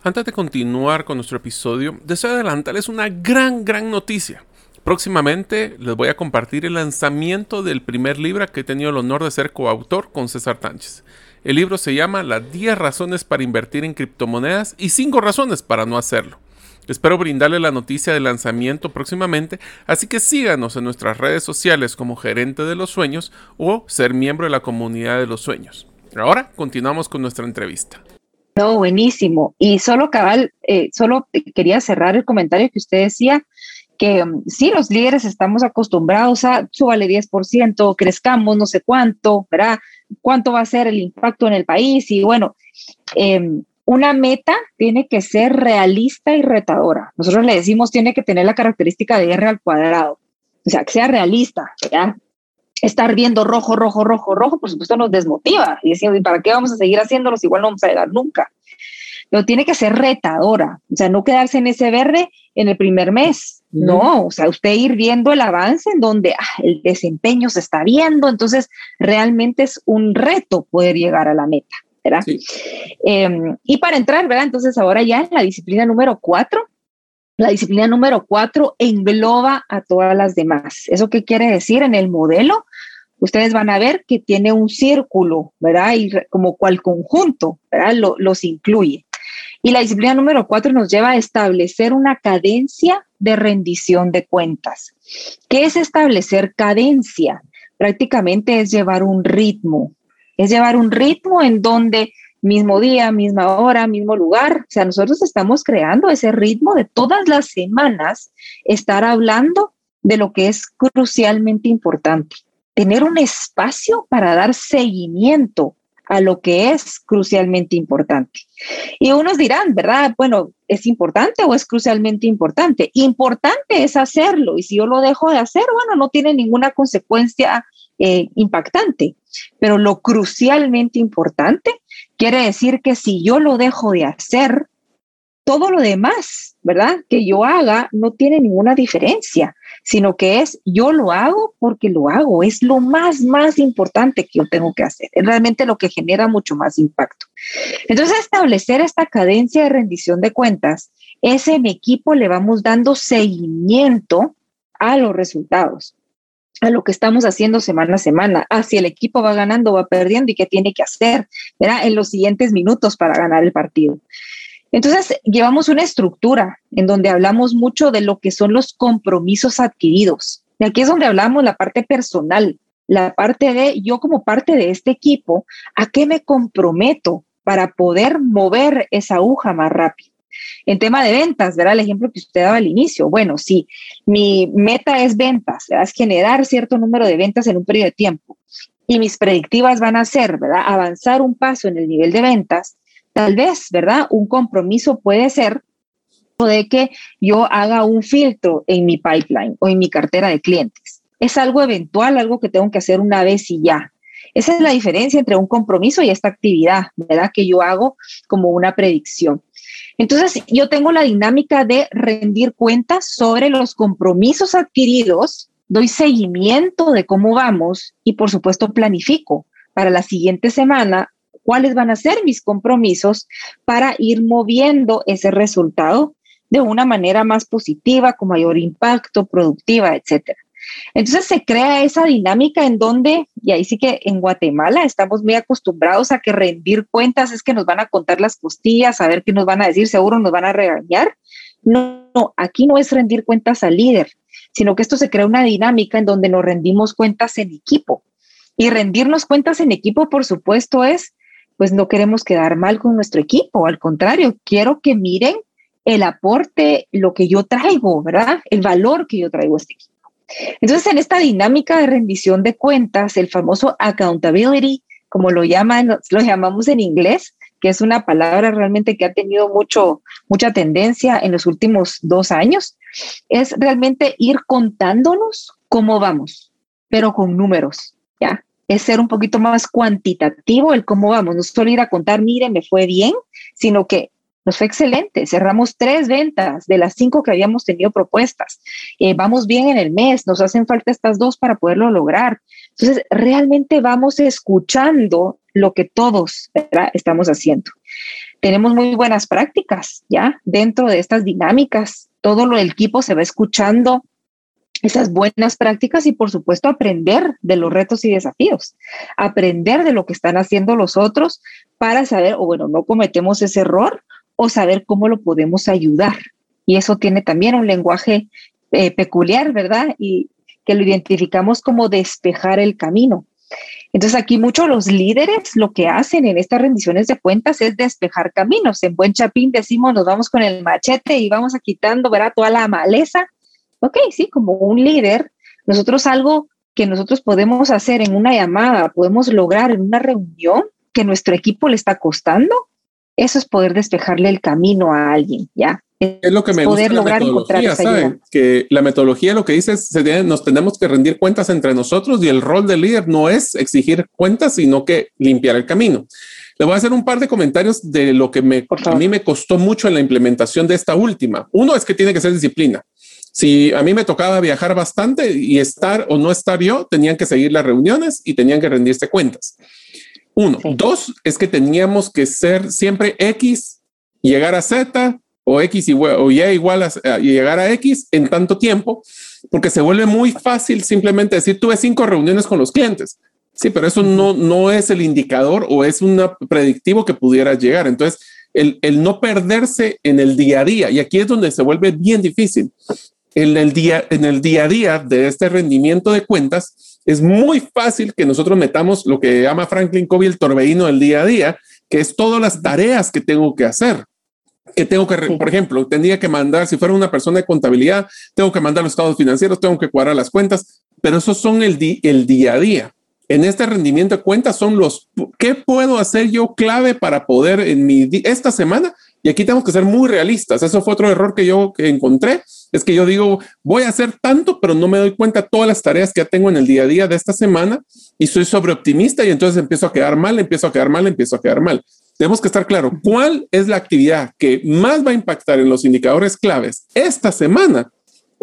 Speaker 1: Antes de continuar con nuestro episodio, deseo adelantarles una gran, gran noticia. Próximamente les voy a compartir el lanzamiento del primer libro que he tenido el honor de ser coautor con César Tánchez. El libro se llama Las 10 razones para invertir en criptomonedas y 5 razones para no hacerlo. Espero brindarle la noticia del lanzamiento próximamente, así que síganos en nuestras redes sociales como Gerente de los Sueños o ser miembro de la comunidad de los sueños. Ahora continuamos con nuestra entrevista.
Speaker 2: No, buenísimo. Y solo cabal, eh, solo quería cerrar el comentario que usted decía que mm, sí, los líderes estamos acostumbrados a súbale 10%, crezcamos no sé cuánto, ¿verdad? ¿Cuánto va a ser el impacto en el país? Y bueno, em, una meta tiene que ser realista y retadora. Nosotros le decimos tiene que tener la característica de R al cuadrado, o sea, que sea realista, ¿verdad? Estar viendo rojo, rojo, rojo, rojo, por supuesto nos desmotiva y decimos, ¿y para qué vamos a seguir haciéndolos? Igual no vamos a llegar nunca. Pero tiene que ser retadora, o sea, no quedarse en ese verde en el primer mes, no, o sea, usted ir viendo el avance en donde ah, el desempeño se está viendo, entonces realmente es un reto poder llegar a la meta, ¿verdad? Em, y para entrar, ¿verdad? Entonces ahora ya en la disciplina número cuatro, la disciplina número cuatro engloba a todas las demás. ¿Eso qué quiere decir? En el modelo, ustedes van a ver que tiene un círculo, ¿verdad? Y como cual conjunto, ¿verdad? los incluye. Y la disciplina número cuatro nos lleva a establecer una cadencia de rendición de cuentas. ¿Qué es establecer cadencia? Prácticamente es llevar un ritmo, es llevar un ritmo en donde mismo día, misma hora, mismo lugar. O sea, nosotros estamos creando ese ritmo de todas las semanas estar hablando de lo que es crucialmente importante. Tener un espacio para dar seguimiento a lo que es crucialmente importante. Y unos dirán, ¿verdad? Bueno, ¿es importante o es crucialmente importante? Importante es hacerlo y si yo lo dejo de hacer, bueno, no tiene ninguna consecuencia eh, impactante. Pero lo crucialmente importante quiere decir que si yo lo dejo de hacer, todo lo demás, ¿verdad? Que yo haga no tiene ninguna diferencia sino que es yo lo hago porque lo hago, es lo más, más importante que yo tengo que hacer, es realmente lo que genera mucho más impacto. Entonces, establecer esta cadencia de rendición de cuentas es en equipo le vamos dando seguimiento a los resultados a lo que estamos haciendo semana a semana, a si el equipo va ganando o va perdiendo y qué tiene que hacer ¿verdad? en los siguientes minutos para ganar el partido. Entonces, llevamos una estructura en donde hablamos mucho de lo que son los compromisos adquiridos. Y aquí es donde hablamos la parte personal, la parte de yo como parte de este equipo, ¿a qué me comprometo para poder mover esa aguja más rápido? En tema de ventas, ¿verdad? El ejemplo que usted daba al inicio. Bueno, si mi meta es ventas, es generar cierto número de ventas en un periodo de tiempo y mis predictivas van a ser, ¿verdad? Avanzar un paso en el nivel de ventas, tal vez, ¿verdad? Un compromiso puede ser de que yo haga un filtro en mi pipeline o en mi cartera de clientes. Es algo eventual, algo que tengo que hacer una vez y ya. Esa es la diferencia entre un compromiso y esta actividad, ¿verdad? Que yo hago como una predicción. Entonces, yo tengo la dinámica de rendir cuentas sobre los compromisos adquiridos, doy seguimiento de cómo vamos y, por supuesto, planifico para la siguiente semana cuáles van a ser mis compromisos para ir moviendo ese resultado de una manera más positiva, con mayor impacto, productiva, etcétera. Entonces se crea esa dinámica en donde, y ahí sí que en Guatemala estamos muy acostumbrados a que rendir cuentas es que nos van a contar las costillas, a ver qué nos van a decir, seguro nos van a regañar. No, no, aquí no es rendir cuentas al líder, sino que esto se crea una dinámica en donde nos rendimos cuentas en equipo. Y rendirnos cuentas en equipo, por supuesto, es, pues no queremos quedar mal con nuestro equipo, al contrario, quiero que miren el aporte, lo que yo traigo, ¿verdad? El valor que yo traigo a este equipo. Entonces, en esta dinámica de rendición de cuentas, el famoso accountability, como lo llaman, lo llamamos en inglés, que es una palabra realmente que ha tenido mucho, mucha tendencia en los últimos dos años, es realmente ir contándonos cómo vamos, pero con números, ¿ya? Es ser un poquito más cuantitativo el cómo vamos, no solo ir a contar, mire, me fue bien, sino que nos fue excelente. Cerramos tres ventas de las cinco que habíamos tenido propuestas. Eh, vamos bien en el mes, nos hacen falta estas dos para poderlo lograr. Entonces, realmente vamos escuchando lo que todos estamos haciendo. Tenemos muy buenas prácticas ya dentro de estas dinámicas. Todo lo del equipo se va escuchando esas buenas prácticas y por supuesto aprender de los retos y desafíos, aprender de lo que están haciendo los otros para saber, o bueno, no cometemos ese error o saber cómo lo podemos ayudar. Y eso tiene también un lenguaje eh, peculiar, ¿verdad? Y que lo identificamos como despejar el camino. Entonces aquí muchos los líderes lo que hacen en estas rendiciones de cuentas es despejar caminos. En buen chapín decimos nos vamos con el machete y vamos a quitando, ¿verdad? Toda la maleza. Ok, sí, como un líder, nosotros algo que nosotros podemos hacer en una llamada, podemos lograr en una reunión que nuestro equipo le está costando, eso es poder despejarle el camino a alguien, ¿ya?
Speaker 1: Es lo que me gusta de la metodología, ¿sabe? Que la metodología lo que dice es que nos tenemos que rendir cuentas entre nosotros y el rol del líder no es exigir cuentas, sino que limpiar el camino. Le voy a hacer un par de comentarios de lo que me, a mí me costó mucho en la implementación de esta última. Uno es que tiene que ser disciplina. Si a mí me tocaba viajar bastante y estar o no estar yo, tenían que seguir las reuniones y tenían que rendirse cuentas. Uno. Dos, es que teníamos que ser siempre X, llegar a Z o X y, o Y igual a, llegar a X en tanto tiempo, porque se vuelve muy fácil simplemente decir, tuve cinco reuniones con los clientes. Sí, pero eso no, no es el indicador o es un predictivo que pudiera llegar. Entonces, el, el, no perderse en el día a día, y aquí es donde se vuelve bien difícil. En el día, en el día a día de este rendimiento de cuentas, es muy fácil que nosotros metamos lo que llama Franklin Covey el torbellino del día a día, que es todas las tareas que tengo que hacer. Que tengo que, por ejemplo, tendría que mandar, si fuera una persona de contabilidad, tengo que mandar los estados financieros, tengo que cuadrar las cuentas, pero esos son el, el día a día. En este rendimiento de cuentas son los, ¿qué puedo hacer yo clave para poder en mi, esta semana? Y aquí tenemos que ser muy realistas. Eso fue otro error que yo encontré es que yo digo, voy a hacer tanto, pero no me doy cuenta todas las tareas que ya tengo en el día a día de esta semana y soy sobreoptimista y entonces empiezo a quedar mal, empiezo a quedar mal, empiezo a quedar mal. Tenemos que estar claro cuál es la actividad que más va a impactar en los indicadores claves esta semana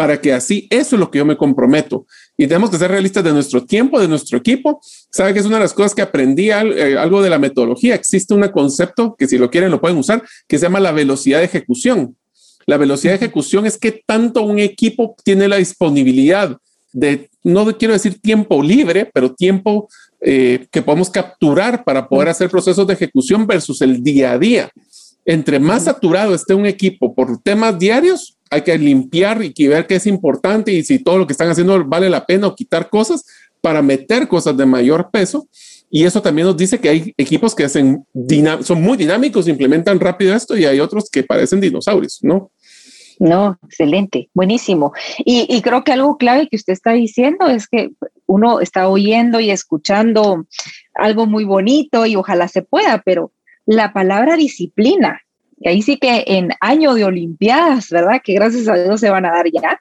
Speaker 1: para que así eso es lo que yo me comprometo. Y tenemos que ser realistas de nuestro tiempo, de nuestro equipo. Sabe que es una de las cosas que aprendí eh, algo de la metodología. Existe un concepto que si lo quieren lo pueden usar, que se llama la velocidad de ejecución. La velocidad de ejecución es que tanto un equipo tiene la disponibilidad de, no quiero decir tiempo libre, pero tiempo eh, que podemos capturar para poder hacer procesos de ejecución versus el día a día. Entre más saturado esté un equipo por temas diarios, hay que limpiar y ver qué es importante y si todo lo que están haciendo vale la pena o quitar cosas para meter cosas de mayor peso. Y eso también nos dice que hay equipos que hacen son muy dinámicos, implementan rápido esto y hay otros que parecen dinosaurios, ¿no?
Speaker 2: No, excelente, buenísimo. Y, creo que algo clave que usted está diciendo es que uno está oyendo y escuchando algo muy bonito y ojalá se pueda, pero la palabra disciplina, y ahí sí que en año de Olimpiadas, ¿verdad? Que gracias a Dios se van a dar ya,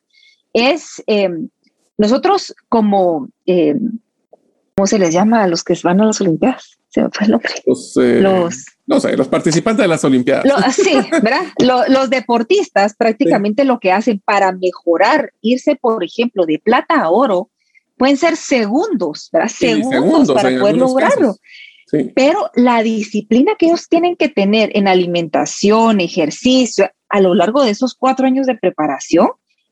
Speaker 2: es em, nosotros como, em, ¿cómo se les llama a los que van a las Olimpiadas? Se me fue el nombre.
Speaker 1: Los, eh, los no sé, los participantes de las Olimpiadas.
Speaker 2: sí, ¿verdad? [LAUGHS] los deportistas prácticamente lo que hacen para mejorar, irse, por ejemplo, de plata a oro, pueden ser segundos, ¿verdad? Segundos, para poder lograrlo. Pero la disciplina que ellos tienen que tener en alimentación, ejercicio, a lo largo de esos cuatro años de preparación,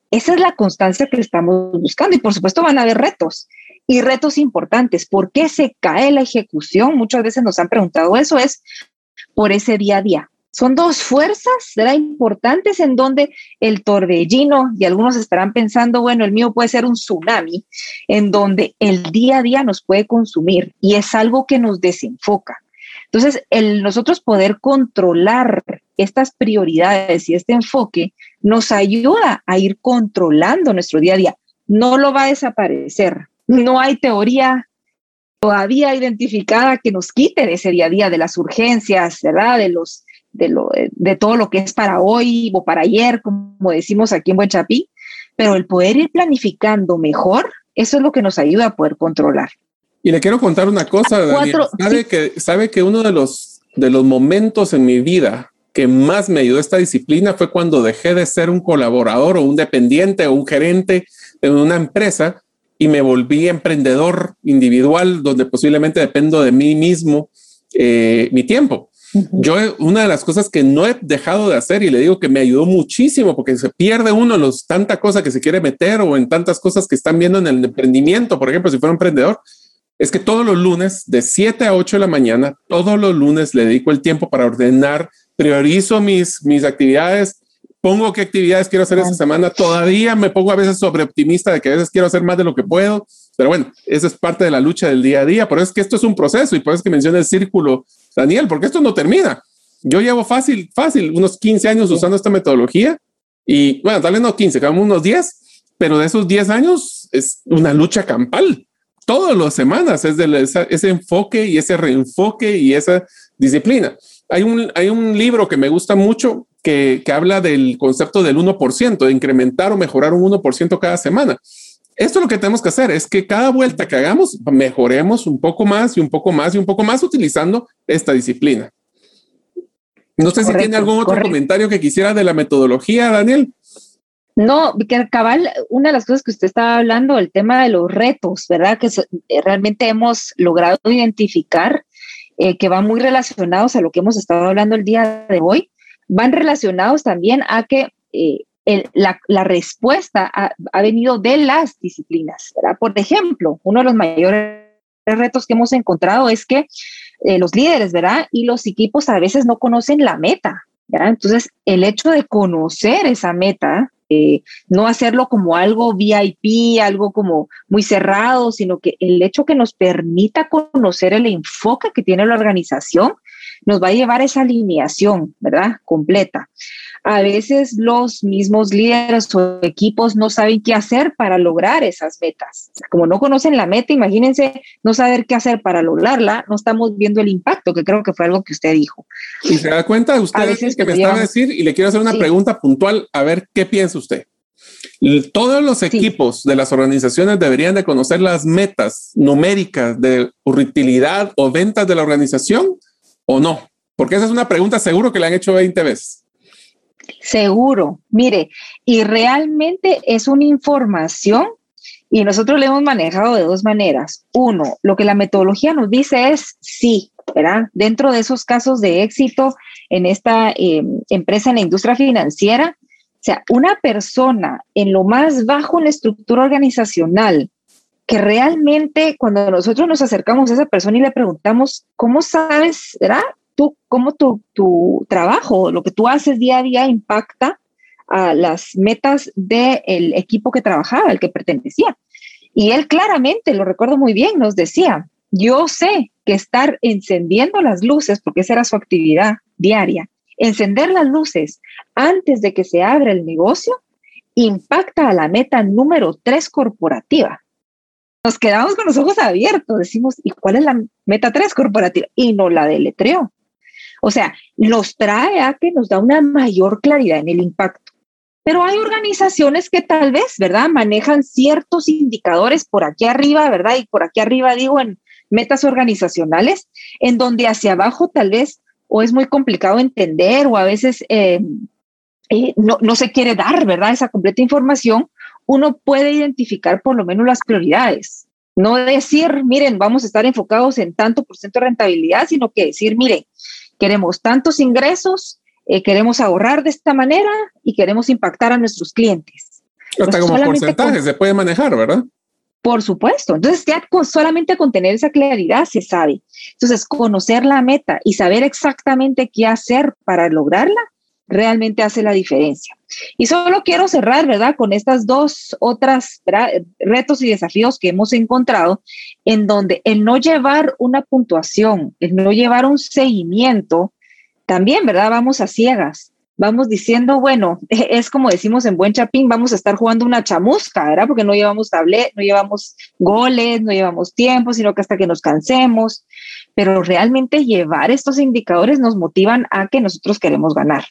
Speaker 2: esa es la constancia que estamos buscando. Y por supuesto van a haber retos y retos importantes. ¿Por qué se cae la ejecución? Muchas veces nos han preguntado eso. Es por ese día a día. Son dos fuerzas ¿verdad? importantes en donde el torbellino, y algunos estarán pensando, bueno, el mío puede ser un tsunami, en donde el día a día nos puede consumir y es algo que nos desenfoca. Entonces, nosotros poder controlar estas prioridades y este enfoque nos ayuda a ir controlando nuestro día a día. No lo va a desaparecer. No hay teoría todavía identificada que nos quite ese día a día de las urgencias, ¿verdad? De los de, lo, de todo lo que es para hoy o para ayer, como decimos aquí en Buen Chapí, pero el poder ir planificando mejor, eso es lo que nos ayuda a poder controlar.
Speaker 1: Y le quiero contar una cosa, Daniel. Sabe, que, sabe que uno de los, de los momentos en mi vida que más me ayudó esta disciplina fue cuando dejé de ser un colaborador o un dependiente o un gerente en una empresa y me volví emprendedor individual, donde posiblemente dependo de mí mismo eh, mi tiempo. Yo, una de las cosas que no he dejado de hacer y le digo que me ayudó muchísimo porque se pierde uno en los tanta cosa que se quiere meter o en tantas cosas que están viendo en el emprendimiento, por ejemplo, si fuera emprendedor, es que todos los lunes de 7 a 8 de la mañana, todos los lunes le dedico el tiempo para ordenar, priorizo mis, mis actividades, pongo qué actividades quiero hacer esta semana. Todavía me pongo a veces sobre optimista de que a veces quiero hacer más de lo que puedo, pero bueno, esa es parte de la lucha del día a día. Por eso es que esto es un proceso y por eso es que menciona el círculo, Daniel, porque esto no termina. Yo llevo fácil, fácil, unos 15 años usando esta metodología y bueno, tal vez no 15, quedamos unos 10, pero de esos 10 años es una lucha campal. Todas las semanas es de ese enfoque y ese reenfoque y esa disciplina. Hay un, hay un libro que me gusta mucho que, habla del concepto del 1%, de incrementar o mejorar un 1% cada semana. Esto lo que tenemos que hacer es que cada vuelta que hagamos mejoremos un poco más y un poco más y un poco más utilizando esta disciplina. No sé si tiene algún otro comentario que quisiera de la metodología, Daniel.
Speaker 2: No, que cabal, una de las cosas que usted estaba hablando, el tema de los retos, ¿verdad? Que eh, realmente hemos logrado identificar eh, que van muy relacionados a lo que hemos estado hablando el día de hoy van relacionados también a que eh, la, respuesta ha, venido de las disciplinas. Por ejemplo, uno de los mayores retos que hemos encontrado es que eh, los líderes ¿verdad? y los equipos a veces no conocen la meta. Entonces, el hecho de conocer esa meta, eh, no hacerlo como algo VIP, algo como muy cerrado, sino que el hecho que nos permita conocer el enfoque que tiene la organización nos va a llevar a esa alineación, ¿verdad? Completa. A veces los mismos líderes o equipos no saben qué hacer para lograr esas metas. Como no conocen la meta, imagínense no saber qué hacer para lograrla, no estamos viendo el impacto, que creo que fue algo que usted dijo.
Speaker 1: Y se da cuenta usted que me estaba a decir y le quiero hacer una pregunta puntual, a ver qué piensa usted. Todos los equipos de las organizaciones deberían de conocer las metas numéricas de utilidad o ventas de la organización o no? Porque esa es una pregunta seguro que le han hecho 20 veces.
Speaker 2: Seguro, mire, y realmente es una información y nosotros le hemos manejado de dos maneras. Uno, lo que la metodología nos dice es sí, ¿verdad? Dentro de esos casos de éxito en esta eh, empresa en la industria financiera, o sea, una persona en lo más bajo en la estructura organizacional que realmente cuando nosotros nos acercamos a esa persona y le preguntamos, ¿cómo sabes, ¿verdad? tú, cómo tu, tu trabajo, lo que tú haces día a día impacta a las metas del equipo que trabajaba, al que pertenecía. Y él claramente, lo recuerdo muy bien, nos decía, yo sé que estar encendiendo las luces, porque esa era su actividad diaria, encender las luces antes de que se abra el negocio, impacta a la meta número tres corporativa. Nos quedamos con los ojos abiertos, decimos, ¿y cuál es la meta tres corporativa? Y no la deletreó. O sea, nos trae a que nos da una mayor claridad en el impacto. Pero hay organizaciones que tal vez, ¿verdad? Manejan ciertos indicadores por aquí arriba, ¿verdad? Y por aquí arriba digo en metas organizacionales, en donde hacia abajo tal vez o es muy complicado entender o a veces eh, eh, no, no se quiere dar, ¿verdad? Esa completa información, uno puede identificar por lo menos las prioridades. No decir, miren, vamos a estar enfocados en tanto por ciento de rentabilidad, sino que decir, miren, queremos tantos ingresos, eh, queremos ahorrar de esta manera y queremos impactar a nuestros clientes.
Speaker 1: Hasta como porcentaje se puede manejar, ¿verdad?
Speaker 2: Por supuesto. Entonces, ya solamente con tener esa claridad se sabe. Entonces, conocer la meta y saber exactamente qué hacer para lograrla realmente hace la diferencia. Y solo quiero cerrar, ¿verdad?, con estas dos otras retos y desafíos que hemos encontrado, en donde el no llevar una puntuación, el no llevar un seguimiento, también, ¿verdad? Vamos a ciegas. Vamos diciendo, bueno, [LAUGHS] es como decimos en Buen Chapín, vamos a estar jugando una chamusca, ¿verdad? Porque no llevamos tablet, no llevamos goles, no llevamos tiempo, sino que hasta que nos cansemos. Pero realmente llevar estos indicadores nos motivan a que nosotros queremos ganar.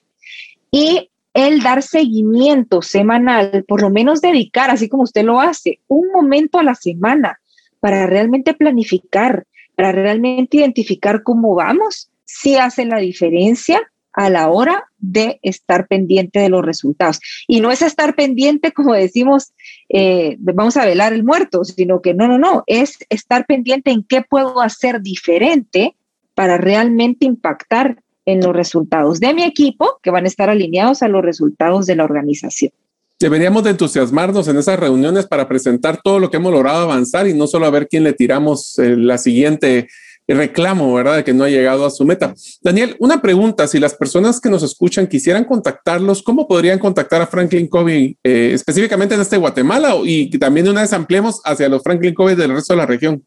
Speaker 2: Y el dar seguimiento semanal, por lo menos dedicar, así como usted lo hace, un momento a la semana para realmente planificar, para realmente identificar cómo vamos sí hace la diferencia a la hora de estar pendiente de los resultados. Y no es estar pendiente, como decimos, eh, vamos a velar el muerto, sino que no, no, no, es estar pendiente en qué puedo hacer diferente para realmente impactar en los resultados de mi equipo, que van a estar alineados a los resultados de la organización.
Speaker 1: Deberíamos de entusiasmarnos en esas reuniones para presentar todo lo que hemos logrado avanzar y no solo a ver quién le tiramos eh, la siguiente reclamo, ¿verdad? De que no ha llegado a su meta. Daniel, una pregunta, si las personas que nos escuchan quisieran contactarlos, ¿cómo podrían contactar a Franklin Covey eh, específicamente en este Guatemala y también una vez ampliemos hacia los Franklin Covey del resto de la región?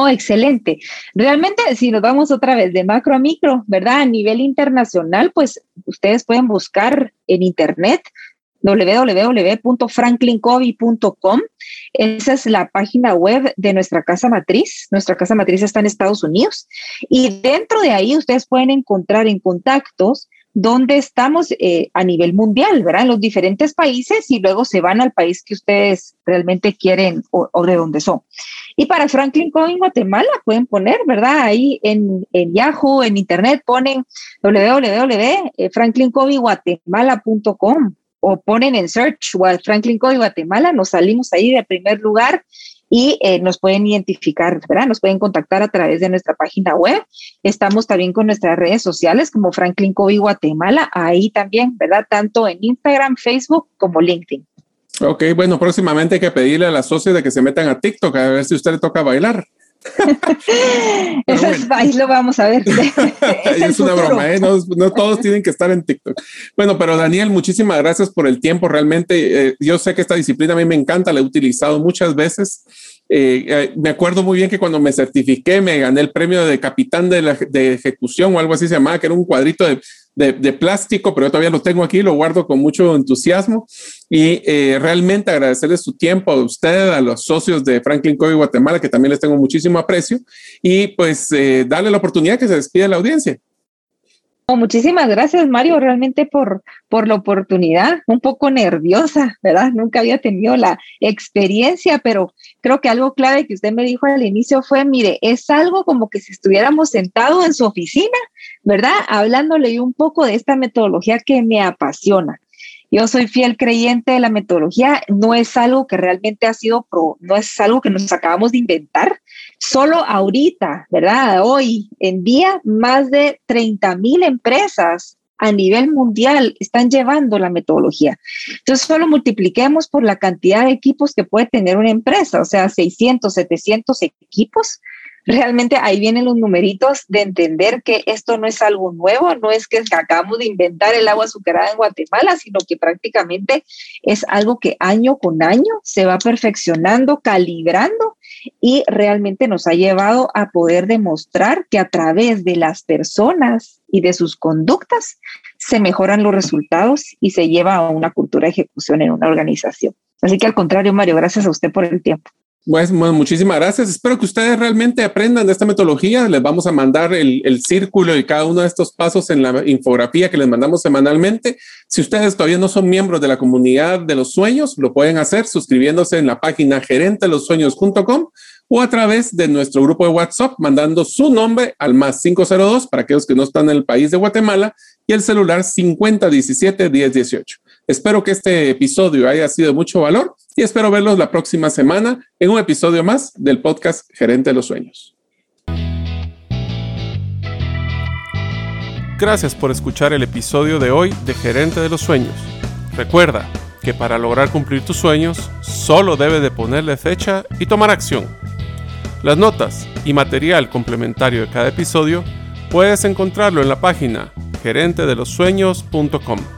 Speaker 2: Oh, excelente. Realmente, si nos vamos otra vez de macro a micro, ¿verdad? A nivel internacional, pues ustedes pueden buscar en Internet www.franklincovey.com. Esa es la página web de nuestra casa matriz. Nuestra casa matriz está en Estados Unidos y dentro de ahí ustedes pueden encontrar en contactos donde estamos eh, a nivel mundial, ¿verdad? Los diferentes países y luego se van al país que ustedes realmente quieren o, de donde son. Y para Franklin Covey Guatemala pueden poner, ¿verdad? Ahí en, en Yahoo, en Internet, ponen www.franklincoveyguatemala.com o ponen en search Franklin Covey Guatemala, nos salimos ahí de primer lugar y eh, nos pueden identificar, ¿verdad? Nos pueden contactar a través de nuestra página web. Estamos también con nuestras redes sociales como Franklin Covey Guatemala, ahí también, ¿verdad? Tanto en Instagram, Facebook como LinkedIn.
Speaker 1: Ok, bueno, próximamente hay que pedirle a las socias de que se metan a TikTok a ver si usted le toca bailar. [LAUGHS]
Speaker 2: Eso es, ahí lo vamos a ver. [LAUGHS] [LAUGHS]
Speaker 1: es, una broma, ¿eh? no, todos tienen que estar en TikTok. Bueno, pero Daniel, muchísimas gracias por el tiempo. Realmente, eh, yo sé que esta disciplina a mí me encanta, la he utilizado muchas veces. Eh, me acuerdo muy bien que cuando me certifiqué, me gané el premio de capitán de, de ejecución o algo así se llamaba, que era un cuadrito de de, plástico, pero yo todavía lo tengo aquí, lo guardo con mucho entusiasmo y eh, realmente agradecerles su tiempo a usted, a los socios de Franklin Covey Guatemala, que también les tengo muchísimo aprecio, y pues eh, darle la oportunidad que se despide la audiencia.
Speaker 2: Muchísimas gracias, Mario, realmente por, por la oportunidad. Un poco nerviosa, ¿verdad? Nunca había tenido la experiencia, pero creo que algo clave que usted me dijo al inicio fue, mire, es algo como que si estuviéramos sentados en su oficina ¿verdad? Hablándole un poco de esta metodología que me apasiona. Yo soy fiel creyente de la metodología, no es algo que realmente ha sido, pro, no es algo que nos acabamos de inventar, solo ahorita, ¿verdad? Hoy en día, más de 30 mil empresas a nivel mundial están llevando la metodología. Entonces, solo multipliquemos por la cantidad de equipos que puede tener una empresa, o sea, 600, 700 equipos realmente ahí vienen los numeritos de entender que esto no es algo nuevo, no es que acabamos de inventar el agua azucarada en Guatemala, sino que prácticamente es algo que año con año se va perfeccionando, calibrando y realmente nos ha llevado a poder demostrar que a través de las personas y de sus conductas se mejoran los resultados y se lleva a una cultura de ejecución en una organización. Así que al contrario, Mario, gracias a usted por el tiempo.
Speaker 1: Pues, bueno, muchísimas gracias. Espero que ustedes realmente aprendan de esta metodología. Les vamos a mandar el, círculo y cada uno de estos pasos en la infografía que les mandamos semanalmente. Si ustedes todavía no son miembros de la comunidad de los sueños, lo pueden hacer suscribiéndose en la página gerentelosueños.com o a través de nuestro grupo de WhatsApp mandando su nombre al más 502 para aquellos que no están en el país de Guatemala y el celular 5017 1018. Espero que este episodio haya sido de mucho valor y espero verlos la próxima semana en un episodio más del podcast Gerente de los Sueños. Gracias por escuchar el episodio de hoy de Gerente de los Sueños. Recuerda que para lograr cumplir tus sueños solo debes de ponerle fecha y tomar acción. Las notas y material complementario de cada episodio puedes encontrarlo en la página gerentedelosueños.com.